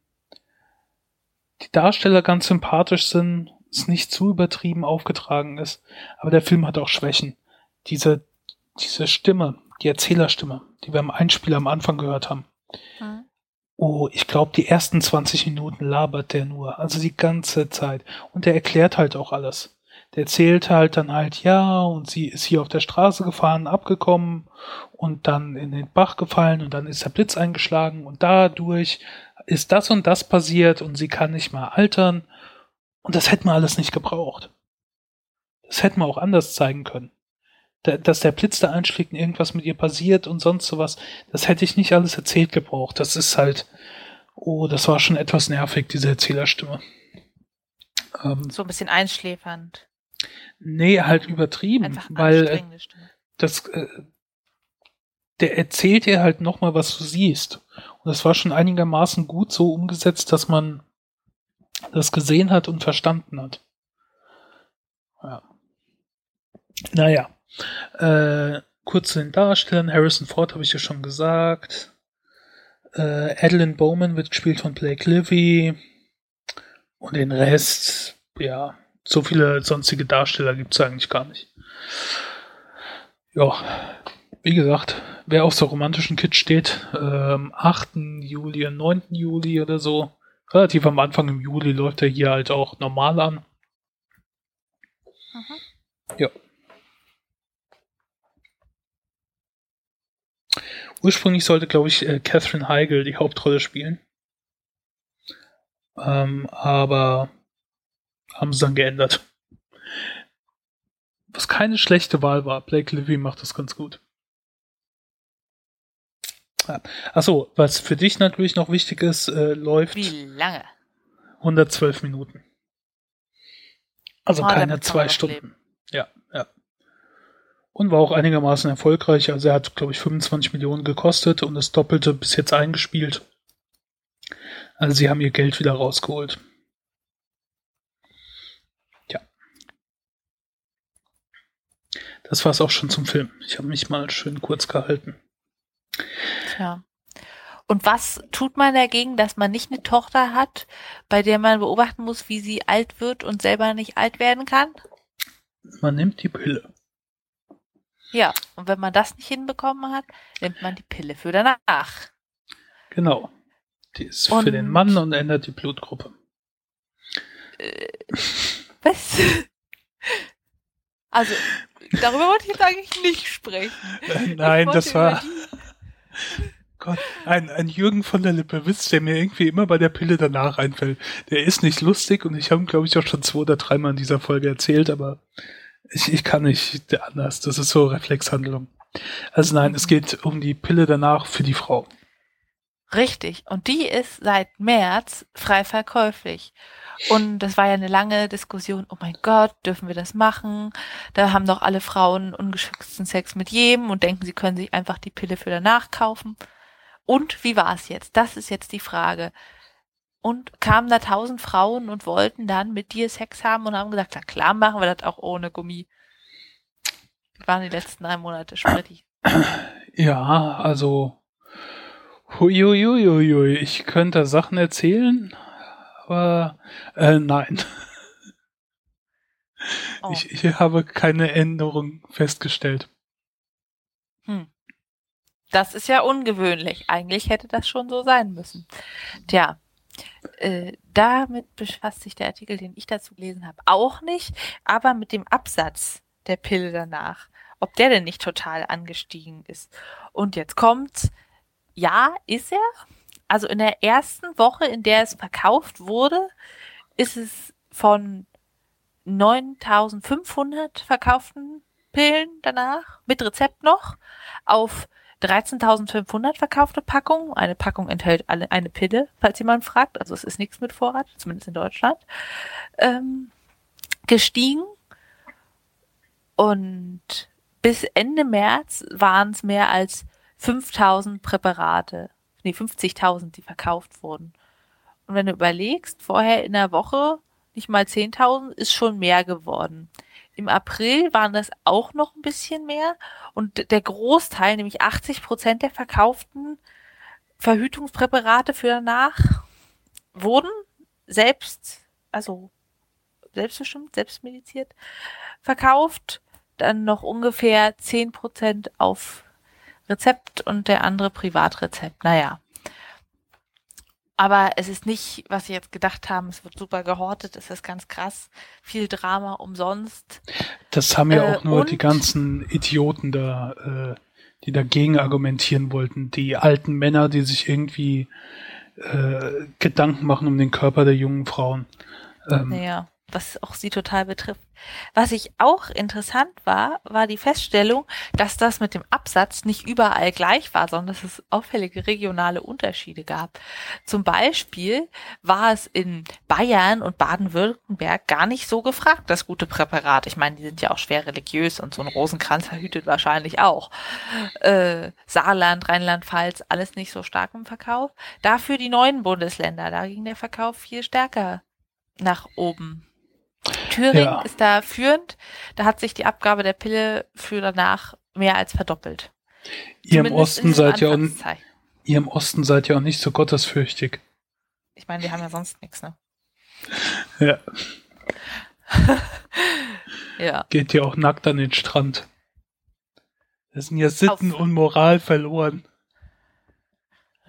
die Darsteller ganz sympathisch sind, es nicht zu übertrieben aufgetragen ist, aber der Film hat auch Schwächen. Diese, diese Stimme, die Erzählerstimme, die wir im Einspieler am Anfang gehört haben. Mhm. Oh, ich glaube, die ersten 20 Minuten labert der nur. Also die ganze Zeit. Und der erklärt halt auch alles. Der erzählt halt dann halt, ja, und sie ist hier auf der Straße gefahren, abgekommen und dann in den Bach gefallen und dann ist der Blitz eingeschlagen und dadurch ist das und das passiert und sie kann nicht mal altern. Und das hätten wir alles nicht gebraucht. Das hätten wir auch anders zeigen können dass der Blitz da einschlägt und irgendwas mit ihr passiert und sonst sowas. Das hätte ich nicht alles erzählt gebraucht. Das ist halt, oh, das war schon etwas nervig, diese Erzählerstimme. Ähm, so ein bisschen einschläfernd. Nee, halt übertrieben, Einfach weil äh, das, äh, der erzählt dir halt nochmal, was du siehst. Und das war schon einigermaßen gut so umgesetzt, dass man das gesehen hat und verstanden hat. Ja. Naja. Äh, kurz zu den Darstellern. Harrison Ford habe ich ja schon gesagt. Äh, Adeline Bowman wird gespielt von Blake Livy. Und den Rest, ja, so viele sonstige Darsteller gibt es eigentlich gar nicht. Ja, wie gesagt, wer auf so romantischen Kitsch steht, ähm, 8. Juli, 9. Juli oder so, relativ am Anfang im Juli läuft er hier halt auch normal an. Mhm. Ja. Ursprünglich sollte, glaube ich, äh, Catherine Heigl die Hauptrolle spielen. Ähm, aber haben sie dann geändert. Was keine schlechte Wahl war. Blake Livy macht das ganz gut. Ja. Achso, was für dich natürlich noch wichtig ist, äh, läuft. Wie lange? 112 Minuten. Also Ah, keine zwei Stunden. leben. Ja, ja. Und war auch einigermaßen erfolgreich. Also er hat, glaube ich, 25 Millionen gekostet und das Doppelte bis jetzt eingespielt. Also sie haben ihr Geld wieder rausgeholt. Ja. Das war es auch schon zum Film. Ich habe mich mal schön kurz gehalten. Tja. Und was tut man dagegen, dass man nicht eine Tochter hat, bei der man beobachten muss, wie sie alt wird und selber nicht alt werden kann? Man nimmt die Pille. Ja, und wenn man das nicht hinbekommen hat, nimmt man die Pille für danach. Genau. Die ist für Und- den Mann und ändert die Blutgruppe. Was? Also, darüber wollte ich jetzt eigentlich nicht sprechen. Ich Nein, das war Gott, ein, ein Jürgen von der Lippe Witz, der mir irgendwie immer bei der Pille danach einfällt. Der ist nicht lustig und ich habe ihn, glaube ich, auch schon zwei oder dreimal in dieser Folge erzählt, aber ich, ich kann nicht anders. Das ist so Reflexhandlung. Also nein, es geht um die Pille danach für die Frau. Richtig. Und die ist seit März frei verkäuflich. Und das war ja eine lange Diskussion. Oh mein Gott, dürfen wir das machen? Da haben doch alle Frauen ungeschützten Sex mit jedem und denken, sie können sich einfach die Pille für danach kaufen. Und wie war es jetzt? Das ist jetzt die Frage. Und kamen da tausend Frauen und wollten dann mit dir Sex haben und haben gesagt, na klar, machen wir das auch ohne Gummi. Das waren die letzten drei Monate sprittig. Ja, also huiuiuiui, ich könnte Sachen erzählen, aber äh, nein, Oh. ich, ich habe keine Änderung festgestellt. Hm. Das ist ja ungewöhnlich. Eigentlich hätte das schon so sein müssen. Tja, äh, damit befasst sich der Artikel, den ich dazu gelesen habe, auch nicht, aber mit dem Absatz der Pille danach, ob der denn nicht total angestiegen ist. Und jetzt kommt's. Ja, ist er. Also in der ersten Woche, in der es verkauft wurde, ist es von 9500 verkauften Pillen danach, mit Rezept noch, auf 13.500 verkaufte Packungen. Eine Packung enthält alle, eine Pille, falls jemand fragt. Also es ist nichts mit Vorrat, zumindest in Deutschland. Ähm, gestiegen. Und bis Ende März waren es mehr als 5.000 Präparate, nee, 50.000, die verkauft wurden. Und wenn du überlegst, vorher in der Woche nicht mal 10.000, ist schon mehr geworden. Im April waren das auch noch ein bisschen mehr und der Großteil, nämlich 80 Prozent der verkauften Verhütungspräparate für danach wurden selbst, also selbstbestimmt, selbstmediziert verkauft. Dann noch ungefähr 10 Prozent auf Rezept und der andere Privatrezept. Naja. Aber es ist nicht, was sie jetzt gedacht haben, es wird super gehortet, es ist ganz krass, viel Drama umsonst. Das haben ja Äh, auch nur die ganzen Idioten da, äh, die dagegen argumentieren wollten. Die alten Männer, die sich irgendwie äh, Gedanken machen um den Körper der jungen Frauen. Ähm, Naja, was auch sie total betrifft. Was ich auch interessant war, war die Feststellung, dass das mit dem Absatz nicht überall gleich war, sondern dass es auffällige regionale Unterschiede gab. Zum Beispiel war es in Bayern und Baden-Württemberg gar nicht so gefragt, das gute Präparat. Ich meine, die sind ja auch schwer religiös und so ein Rosenkranz verhütet wahrscheinlich auch. Äh, Saarland, Rheinland-Pfalz, alles nicht so stark im Verkauf. Dafür die neuen Bundesländer, da ging der Verkauf viel stärker nach oben. Thüringen Ja. ist da führend. Da hat sich die Abgabe der Pille für danach mehr als verdoppelt. ihr im Osten seid ihr auch, Anfangszeit. ihr im Osten seid ja auch nicht so gottesfürchtig. Ich meine, wir haben ja sonst nichts, ne? Ja, Ja. geht ihr auch nackt an den Strand. Das sind ja Sitten und Moral verloren.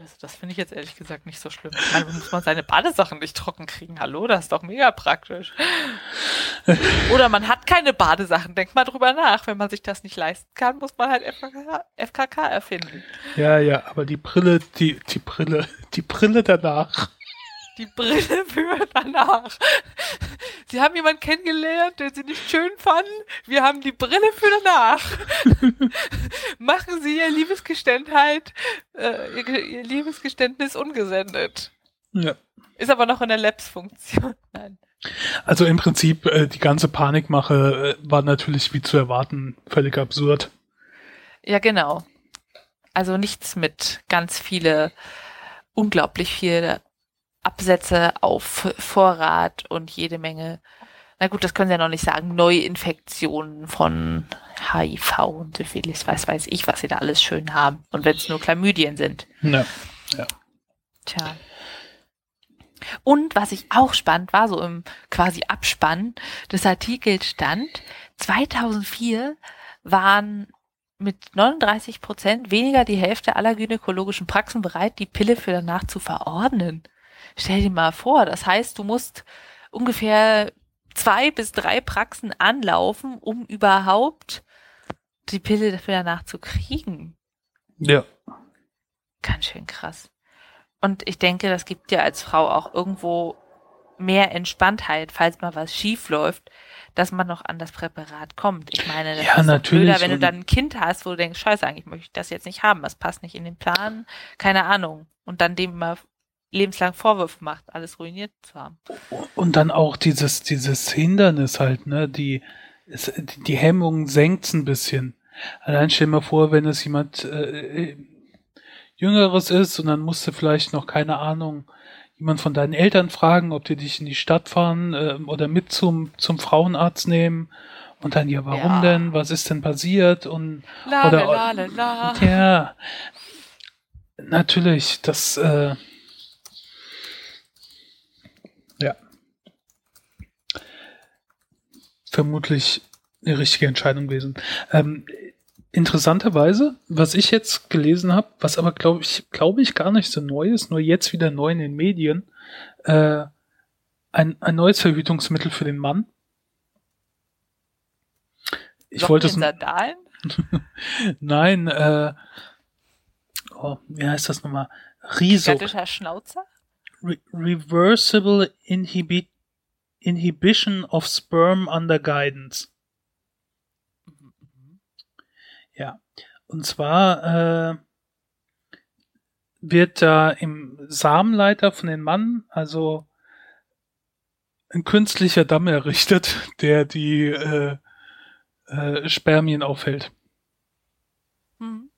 Also das finde ich jetzt ehrlich gesagt nicht so schlimm. Meine, muss man seine Badesachen nicht trocken kriegen? Hallo, das ist doch mega praktisch. Oder man hat keine Badesachen. Denk mal drüber nach. Wenn man sich das nicht leisten kann, muss man halt FKK, FKK erfinden. Ja, ja, aber die Brille, die, die Brille, die Brille danach. Die Brille für danach. Sie haben jemanden kennengelernt, den Sie nicht schön fanden. Wir haben die Brille für danach. Machen Sie Ihr Liebesgeständheit, äh, ihr, ihr Liebesgeständnis ungesendet. Ja. Ist aber noch in der Labs-Funktion. Nein. Also im Prinzip, äh, die ganze Panikmache äh, war natürlich wie zu erwarten völlig absurd. Ja, genau. Also nichts mit ganz viele, unglaublich viele Absätze auf Vorrat und jede Menge, na gut, das können Sie ja noch nicht sagen, Neuinfektionen von HIV und Syphilis, weiß weiß ich, was Sie da alles schön haben. Und wenn es nur Chlamydien sind. Ja. ja. Tja. Und was ich auch spannend war, so im quasi Abspann des Artikels stand, 2004 waren mit 39 Prozent weniger die Hälfte aller gynäkologischen Praxen bereit, die Pille für danach zu verordnen. Stell dir mal vor, das heißt, du musst ungefähr zwei bis drei Praxen anlaufen, um überhaupt die Pille dafür danach zu kriegen. Ja. Ganz schön krass. Und ich denke, das gibt dir als Frau auch irgendwo mehr Entspanntheit, falls mal was schief läuft, dass man noch an das Präparat kommt. Ich meine, das Ja, ist natürlich. blöder, wenn du dann ein Kind hast, wo du denkst, scheiße, eigentlich möchte ich das jetzt nicht haben, das passt nicht in den Plan, keine Ahnung. Und dann dem immer lebenslang Vorwürfe macht, alles ruiniert zu haben. Und dann auch dieses, dieses Hindernis halt, ne, die, es, die Hemmung senkt's ein bisschen. Allein stell mal vor, wenn es jemand äh, Jüngeres ist und dann musst du vielleicht noch, keine Ahnung, jemand von deinen Eltern fragen, ob die dich in die Stadt fahren äh, oder mit zum, zum Frauenarzt nehmen. Und dann, ja, warum Ja. denn? Was ist denn passiert? Und La, Oder- la, la, la, la. ja, natürlich, das, äh, vermutlich eine richtige Entscheidung gewesen. Ähm, interessanterweise, was ich jetzt gelesen habe, was aber glaube ich, glaube ich gar nicht so neu ist, nur jetzt wieder neu in den Medien, äh, ein, ein neues Verhütungsmittel für den Mann. Ich wollte es Sandalen? Nein, äh, oh, wie heißt das nochmal? Riso. Gigantischer Schnauzer? Re reversible Inhibi Inhibition of Sperm under Guidance. Ja. Und zwar äh, wird da im Samenleiter von den Mann, also ein künstlicher Damm errichtet, der die äh, äh, Spermien aufhält. Mhm.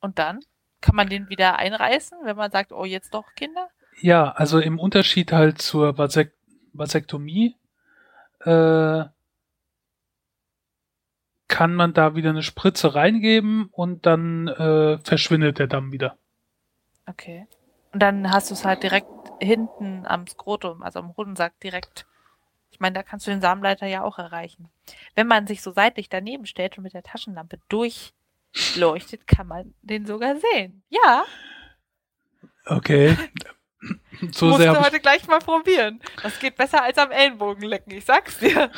Und dann? Kann man den wieder einreißen, wenn man sagt, oh, jetzt doch Kinder? Ja, also im Unterschied halt zur Vasek Vasektomie äh, kann man da wieder eine Spritze reingeben und dann äh, verschwindet der Damm wieder. Okay. Und dann hast du es halt direkt hinten am Skrotum, also am Hodensack direkt. Ich meine, da kannst du den Samenleiter ja auch erreichen. Wenn man sich so seitlich daneben stellt und mit der Taschenlampe durchleuchtet, kann man den sogar sehen. Ja, Okay. So musst du heute gleich mal probieren. Das geht besser als am Ellenbogen lecken, ich sag's dir.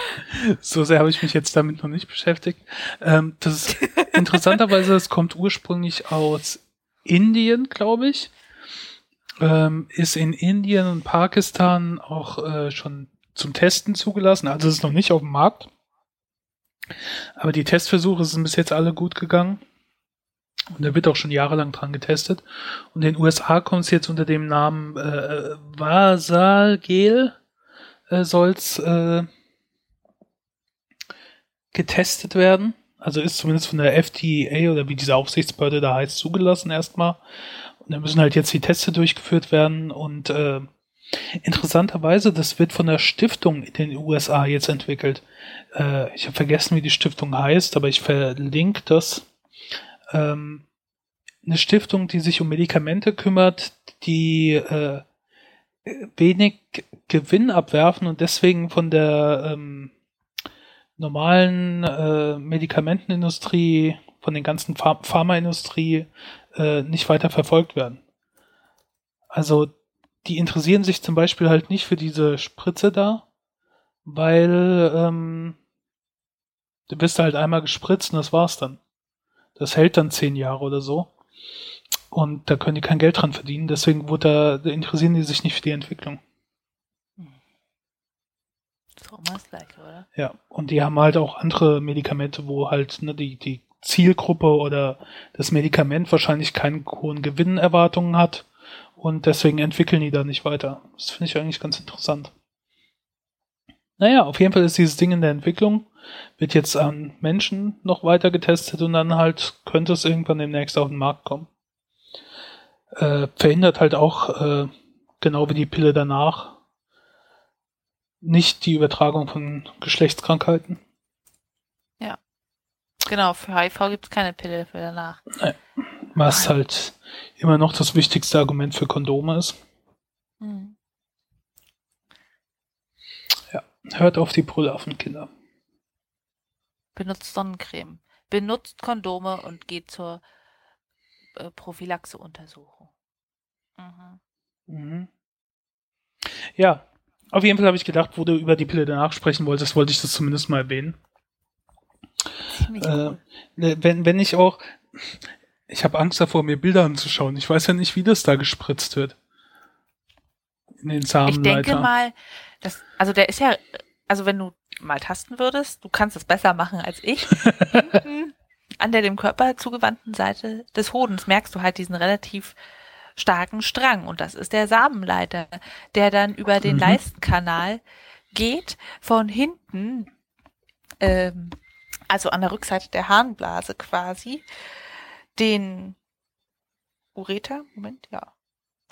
so sehr habe ich mich jetzt damit noch nicht beschäftigt. Ähm, das ist interessanterweise, es kommt ursprünglich aus Indien, glaube ich. Ähm, ist in Indien und Pakistan auch äh, schon zum Testen zugelassen. Also es ist noch nicht auf dem Markt. Aber die Testversuche sind bis jetzt alle gut gegangen. Und da wird auch schon jahrelang dran getestet. Und in den USA kommt es jetzt unter dem Namen äh, Vasalgel, äh, soll's äh, getestet werden. Also ist zumindest von der FDA oder wie diese Aufsichtsbehörde da heißt, zugelassen erstmal. Und da müssen halt jetzt die Teste durchgeführt werden. Und äh, interessanterweise, das wird von der Stiftung in den USA jetzt entwickelt. Äh, ich habe vergessen, wie die Stiftung heißt, aber ich verlinke das. Ähm, eine Stiftung, die sich um Medikamente kümmert, die äh, wenig Gewinn abwerfen und deswegen von der ähm, normalen äh, Medikamentenindustrie, von den ganzen Pharm Pharmaindustrie äh, nicht weiter verfolgt werden. Also die interessieren sich zum Beispiel halt nicht für diese Spritze da, weil ähm, du bist halt einmal gespritzt und das war's dann. Das hält dann zehn Jahre oder so. Und da können die kein Geld dran verdienen, deswegen wurde da, interessieren die sich nicht für die Entwicklung. Das ist auch immer das Gleiche, oder? Ja, und die haben halt auch andere Medikamente, wo halt ne, die, die Zielgruppe oder das Medikament wahrscheinlich keinen hohen Gewinnerwartungen hat Und deswegen entwickeln die da nicht weiter. Das finde ich eigentlich ganz interessant. Naja, auf jeden Fall ist dieses Ding in der Entwicklung, wird jetzt an Menschen noch weiter getestet und dann halt könnte es irgendwann demnächst auf den Markt kommen. Äh, verhindert halt auch, äh, genau wie die Pille danach, nicht die Übertragung von Geschlechtskrankheiten. Genau, für HIV gibt es keine Pille für danach. Was halt immer noch das wichtigste Argument für Kondome ist. Hm. Hört auf die Brüllaffen, Kinder. Benutzt Sonnencreme. Benutzt Kondome und geht zur äh, Prophylaxe-Untersuchung. Mhm. Mhm. Ja, auf jeden Fall habe ich gedacht, wo du über die Pille danach sprechen wolltest, wollte ich das zumindest mal erwähnen. Äh, ne, wenn, wenn ich auch, ich habe Angst davor, mir Bilder anzuschauen. Ich weiß ja nicht, wie das da gespritzt wird. In den Ich Samenleiter. denke mal, das, also der ist ja, also wenn du mal tasten würdest, du kannst es besser machen als ich. Hinten an der dem Körper zugewandten Seite des Hodens merkst du halt diesen relativ starken Strang und das ist der Samenleiter, der dann über den Mhm. Leistenkanal geht, von hinten, ähm, also an der Rückseite der Harnblase quasi, den Ureter, Moment, ja,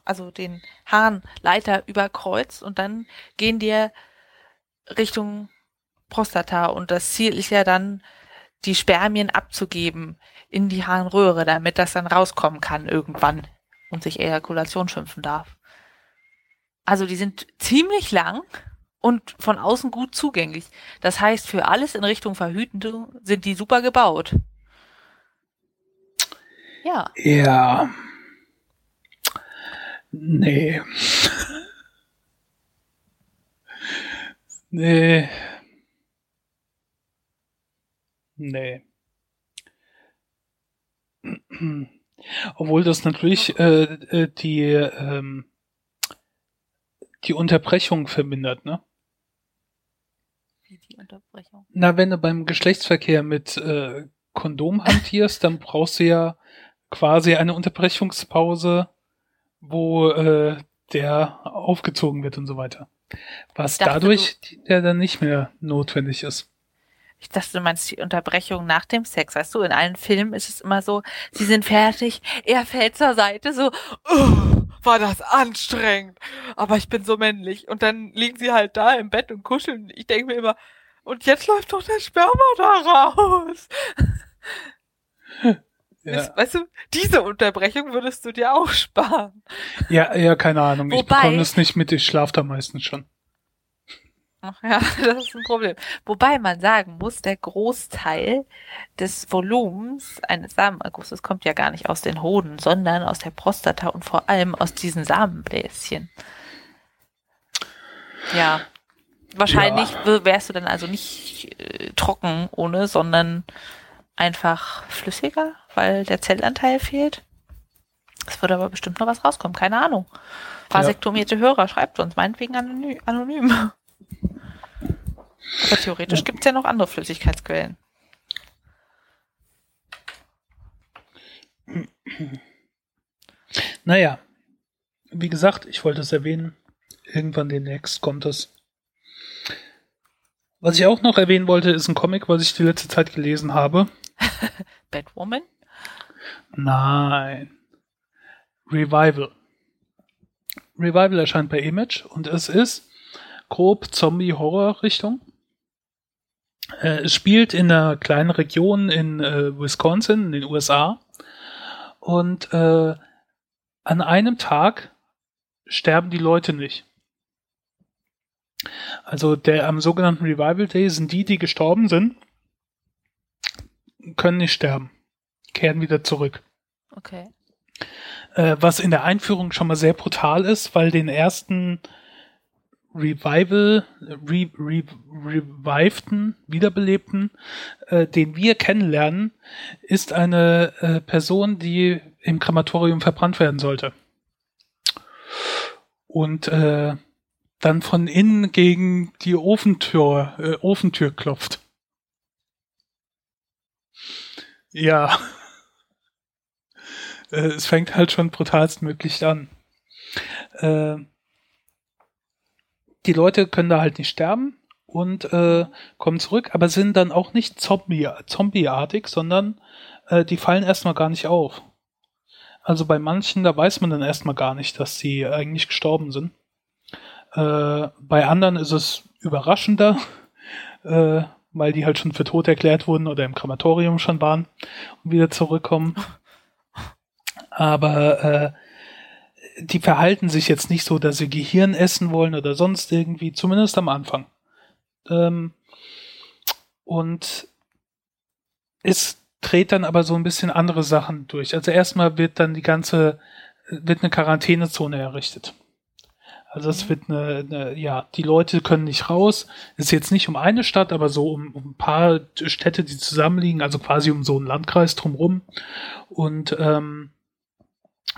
also den Harnleiter überkreuzt und dann gehen dir Richtung Prostata und das Ziel ist ja dann, die Spermien abzugeben in die Harnröhre, damit das dann rauskommen kann irgendwann und sich Ejakulation schimpfen darf. Also die sind ziemlich lang und von außen gut zugänglich. Das heißt, für alles in Richtung Verhütung sind die super gebaut. Ja, Ja. Nee. nee. Nee. Obwohl das natürlich äh, äh, die, ähm, die Unterbrechung vermindert, ne? wie die Unterbrechung. Na, wenn du beim Geschlechtsverkehr mit äh, Kondom hantierst, dann brauchst du ja quasi eine Unterbrechungspause, wo äh, der aufgezogen wird und so weiter. Was dadurch der dann nicht mehr notwendig ist. Ich dachte, du meinst die Unterbrechung nach dem Sex. Weißt du, in allen Filmen ist es immer so, sie sind fertig, er fällt zur Seite, so, oh, war das anstrengend. Aber ich bin so männlich. Und dann liegen sie halt da im Bett und kuscheln. Ich denke mir immer, und jetzt läuft doch der Sperma da raus. Ja, weißt du, diese Unterbrechung würdest du dir auch sparen. ja, ja keine Ahnung. ich Wobei- bekomme das nicht mit, ich schlafe da meistens schon. Ach ja, das ist ein Problem. Wobei man sagen muss, der Großteil des Volumens eines Samenergusses kommt ja gar nicht aus den Hoden, sondern aus der Prostata und vor allem aus diesen Samenbläschen. Ja. Wahrscheinlich w- wärst du dann also nicht äh, trocken ohne, sondern einfach flüssiger, weil der Zellanteil fehlt. Es würde aber bestimmt noch was rauskommen, keine Ahnung. Vasektomierte Hörer, schreibt uns, meinetwegen anony anonym. Aber theoretisch gibt's ja noch andere Flüssigkeitsquellen. Naja, wie gesagt, ich wollte es erwähnen. Irgendwann demnächst kommt es. Was ich auch noch erwähnen wollte, ist ein Comic, was ich die letzte Zeit gelesen habe. Batwoman? Nein. Revival. Revival erscheint bei Image und es ist grob Zombie-Horror-Richtung. Äh, es spielt in einer kleinen Region in äh, Wisconsin, in den USA. Und äh, an einem Tag sterben die Leute nicht. Also der am sogenannten Revival Day sind die, die gestorben sind, können nicht sterben, kehren wieder zurück. Okay. Äh, was in der Einführung schon mal sehr brutal ist, weil den ersten Revival, re, re, reviveden, wiederbelebten, äh, den wir kennenlernen, ist eine äh, Person, die im Krematorium verbrannt werden sollte. Und äh, dann von innen gegen die Ofentür, äh, Ofentür klopft. Ja. Äh, es fängt halt schon brutalstmöglich an. äh, die Leute können da halt nicht sterben und äh, kommen zurück, aber sind dann auch nicht Zombie, zombieartig, sondern äh, die fallen erstmal gar nicht auf. Also bei manchen, da weiß man dann erstmal gar nicht, dass sie eigentlich gestorben sind. Äh, bei anderen ist es überraschender, äh, weil die halt schon für tot erklärt wurden oder im Krematorium schon waren und wieder zurückkommen. Aber äh, die verhalten sich jetzt nicht so, dass sie Gehirn essen wollen oder sonst irgendwie, zumindest am Anfang. Ähm, und es dreht dann aber so ein bisschen andere Sachen durch. Also erstmal wird dann die ganze, wird eine Quarantänezone errichtet. Also es wird eine, eine, ja, die Leute können nicht raus. Es ist jetzt nicht um eine Stadt, aber so um, um ein paar Städte, die zusammenliegen, also quasi um so einen Landkreis drumrum. Und ähm,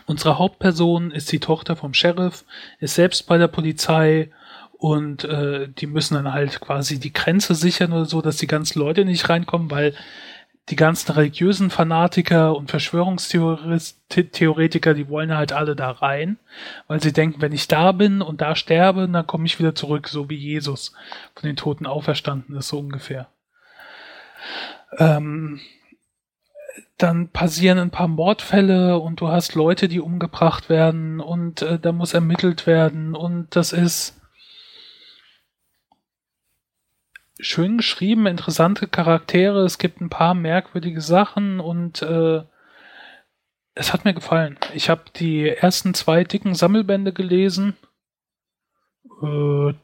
unsere Hauptperson ist die Tochter vom Sheriff, ist selbst bei der Polizei und äh, die müssen dann halt quasi die Grenze sichern oder so, dass die ganzen Leute nicht reinkommen, weil die ganzen religiösen Fanatiker und Verschwörungstheoretiker, die wollen halt alle da rein, weil sie denken, wenn ich da bin und da sterbe, dann komme ich wieder zurück, so wie Jesus von den Toten auferstanden ist, so ungefähr. Ähm, dann passieren ein paar Mordfälle und du hast Leute, die umgebracht werden und äh, da muss ermittelt werden und das ist schön geschrieben, interessante Charaktere, es gibt ein paar merkwürdige Sachen und äh, es hat mir gefallen. Ich habe die ersten zwei dicken Sammelbände gelesen, äh,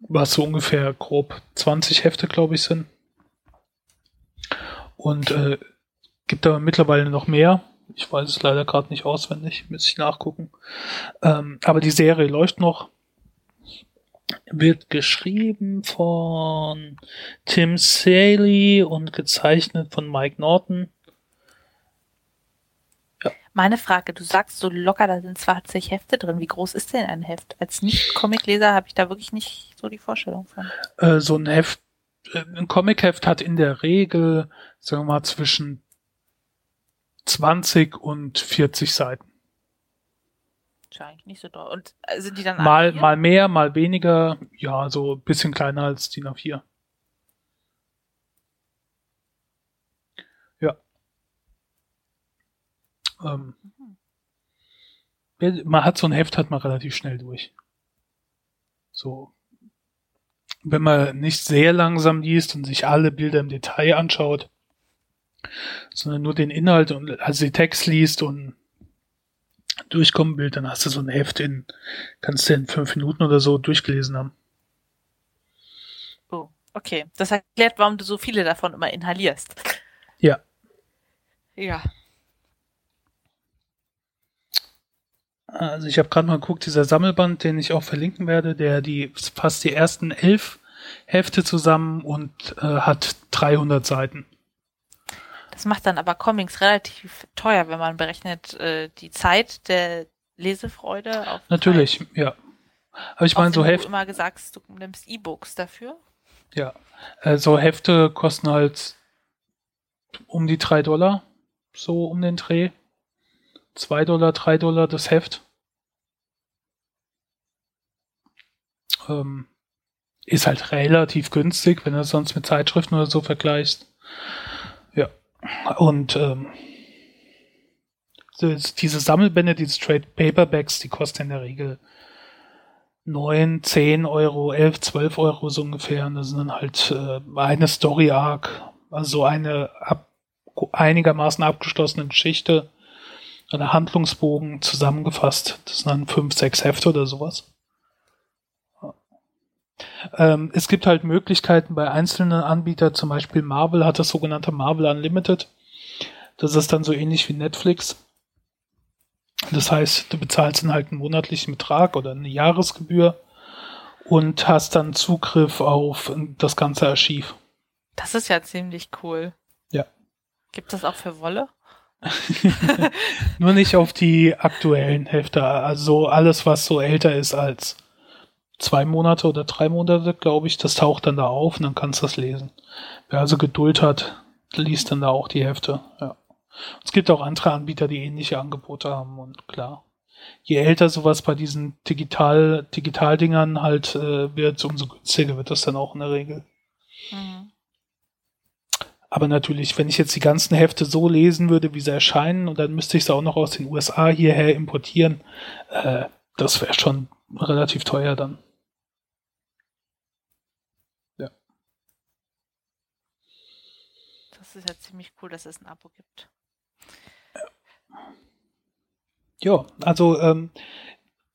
was so ungefähr grob 20 Hefte, glaube ich, sind. Und äh, gibt aber mittlerweile noch mehr. Ich weiß es leider gerade nicht auswendig, müsste ich nachgucken. Ähm, aber die Serie läuft noch wird geschrieben von Tim Saley und gezeichnet von Mike Norton. Ja. Meine Frage, du sagst so locker, da sind 20 Hefte drin. Wie groß ist denn ein Heft? Als Nicht-Comic-Leser habe ich da wirklich nicht so die Vorstellung von. Äh, so ein Heft, äh, ein Comic-Heft hat in der Regel, sagen wir mal, zwischen 20 und 40 Seiten eigentlich nicht so doll. Und äh, sind die dann mal, A4? mal mehr, mal weniger, ja, so ein bisschen kleiner als DIN A4. Ja. Ähm, mhm. Man hat so ein Heft, hat man relativ schnell durch. So. Wenn man nicht sehr langsam liest und sich alle Bilder im Detail anschaut, sondern nur den Inhalt und also den Text liest und durchkommen will, dann hast du so ein Heft in, kannst du in fünf Minuten oder so durchgelesen haben. Oh, okay. Das erklärt, warum du so viele davon immer inhalierst. Ja. Ja. Also ich habe gerade mal geguckt, dieser Sammelband, den ich auch verlinken werde, der die fasst die ersten elf Hefte zusammen und äh, hat 300 Seiten. Das macht dann aber Comics relativ teuer, wenn man berechnet äh, die Zeit der Lesefreude. Auf Natürlich, Zeit. ja. Aber ich meine, so Hefte. Du immer gesagt, du nimmst E-Books dafür. Ja, äh, so Hefte kosten halt um die drei Dollar, so um den Dreh. Zwei Dollar, drei Dollar das Heft. Ähm, ist halt relativ günstig, wenn du es sonst mit Zeitschriften oder so vergleichst. Und ähm, diese Sammelbände, diese Trade Paperbacks, die kosten in der Regel 9, 10 Euro, 11, 12 Euro so ungefähr. Und das sind dann halt äh, eine Story Arc, also eine ab, einigermaßen abgeschlossene Geschichte, eine Handlungsbogen zusammengefasst. Das sind dann 5, 6 Hefte oder sowas. Ähm, es gibt halt Möglichkeiten bei einzelnen Anbietern, zum Beispiel Marvel hat das sogenannte Marvel Unlimited. Das ist dann so ähnlich wie Netflix. Das heißt, du bezahlst dann halt einen monatlichen Betrag oder eine Jahresgebühr und hast dann Zugriff auf das ganze Archiv. Das ist ja ziemlich cool. Ja. Gibt das auch für Wolle? Nur nicht auf die aktuellen Hefte. Also alles, was so älter ist als zwei Monate oder drei Monate, glaube ich, das taucht dann da auf und dann kannst du das lesen. Wer also Geduld hat, liest dann da auch die Hefte. Ja. Es gibt auch andere Anbieter, die ähnliche Angebote haben und klar. je älter sowas bei diesen Digital, Digitaldingern halt äh, wird, umso günstiger wird das dann auch in der Regel. Mhm. Aber natürlich, wenn ich jetzt die ganzen Hefte so lesen würde, wie sie erscheinen, und dann müsste ich sie auch noch aus den USA hierher importieren, äh, das wäre schon relativ teuer dann. Ja. Das ist ja ziemlich cool, dass es ein Abo gibt. Ja, also ähm,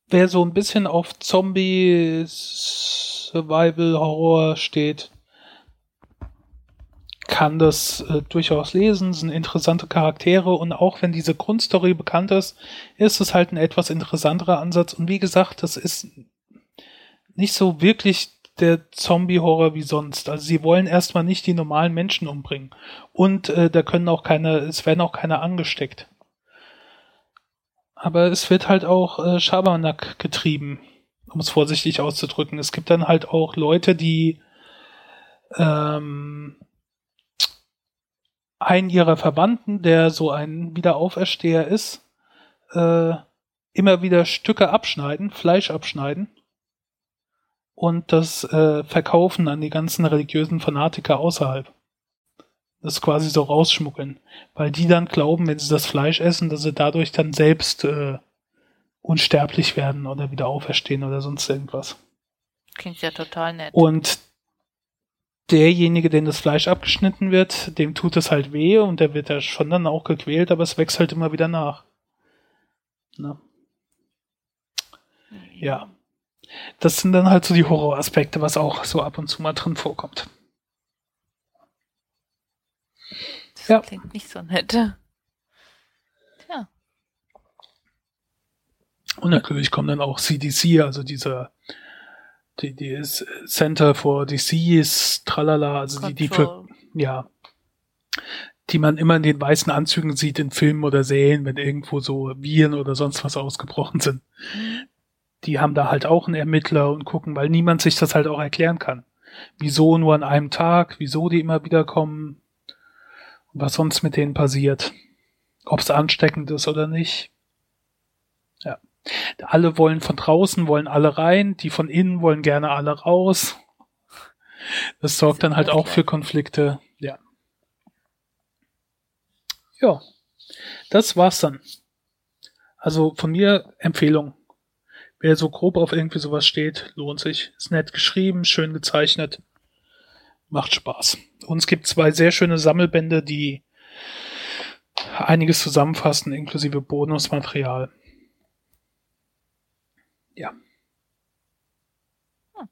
wer so ein bisschen auf Zombie Survival Horror steht, kann das äh, durchaus lesen, sind interessante Charaktere und auch wenn diese Grundstory bekannt ist, ist es halt ein etwas interessanterer Ansatz und wie gesagt, das ist nicht so wirklich der Zombie-Horror wie sonst. Also sie wollen erstmal nicht die normalen Menschen umbringen und äh, da können auch keine, es werden auch keine angesteckt. Aber es wird halt auch äh, Schabernack getrieben, um es vorsichtig auszudrücken. Es gibt dann halt auch Leute, die ähm, einen ihrer Verwandten, der so ein Wiederaufersteher ist, äh, immer wieder Stücke abschneiden, Fleisch abschneiden und das äh, verkaufen an die ganzen religiösen Fanatiker außerhalb das quasi so rausschmuggeln. Weil die dann glauben, wenn sie das Fleisch essen, dass sie dadurch dann selbst äh, unsterblich werden oder wieder auferstehen oder sonst irgendwas. Klingt ja total nett. Und derjenige, dem das Fleisch abgeschnitten wird, dem tut es halt weh und der wird ja schon dann auch gequält, aber es wächst halt immer wieder nach. Na. Ja. Das sind dann halt so die Horroraspekte, was auch so ab und zu mal drin vorkommt. Das ja. klingt nicht so nett. Tja. Und natürlich kommen dann auch CDC, also dieser die, die Center for Disease, tralala, also die, die für, ja, die man immer in den weißen Anzügen sieht in Filmen oder Serien, wenn irgendwo so Viren oder sonst was ausgebrochen sind. Mhm. Die haben da halt auch einen Ermittler und gucken, weil niemand sich das halt auch erklären kann. Wieso nur an einem Tag, wieso die immer wieder kommen, was sonst mit denen passiert. Ob es ansteckend ist oder nicht. Alle wollen von draußen, wollen alle rein, die von innen wollen gerne alle raus. Das sorgt dann halt auch für Konflikte. Ja. Ja. Das war's dann. Also von mir Empfehlung. Wer so grob auf irgendwie sowas steht, lohnt sich. Ist nett geschrieben, schön gezeichnet. Macht Spaß. Und es gibt zwei sehr schöne Sammelbände, die einiges zusammenfassen, inklusive Bonusmaterial. Ja. Hm.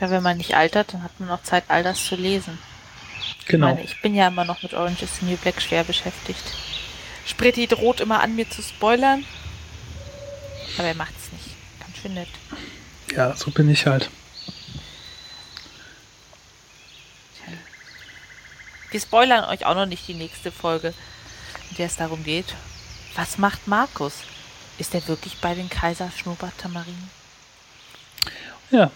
Ja, wenn man nicht altert, dann hat man noch Zeit, all das zu lesen. Genau. Ich, meine, ich bin ja immer noch mit Orange is the New Black schwer beschäftigt. Spritti droht immer an, mir zu spoilern. Aber er macht es nicht. Ganz schön nett. Ja, so bin ich halt. Wir spoilern euch auch noch nicht die nächste Folge, in der es darum geht, was macht Markus? Ist er wirklich bei den Kaiser Schnurrbart-Tamarinen? Ja,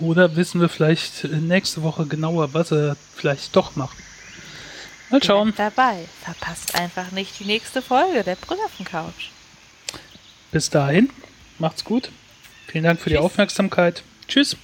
oder wissen wir vielleicht nächste Woche genauer, was er vielleicht doch macht. Mal schauen. Bleibt dabei. Verpasst einfach nicht die nächste Folge der Couch. Bis dahin, macht's gut. Vielen Dank für Tschüss. die Aufmerksamkeit. Tschüss.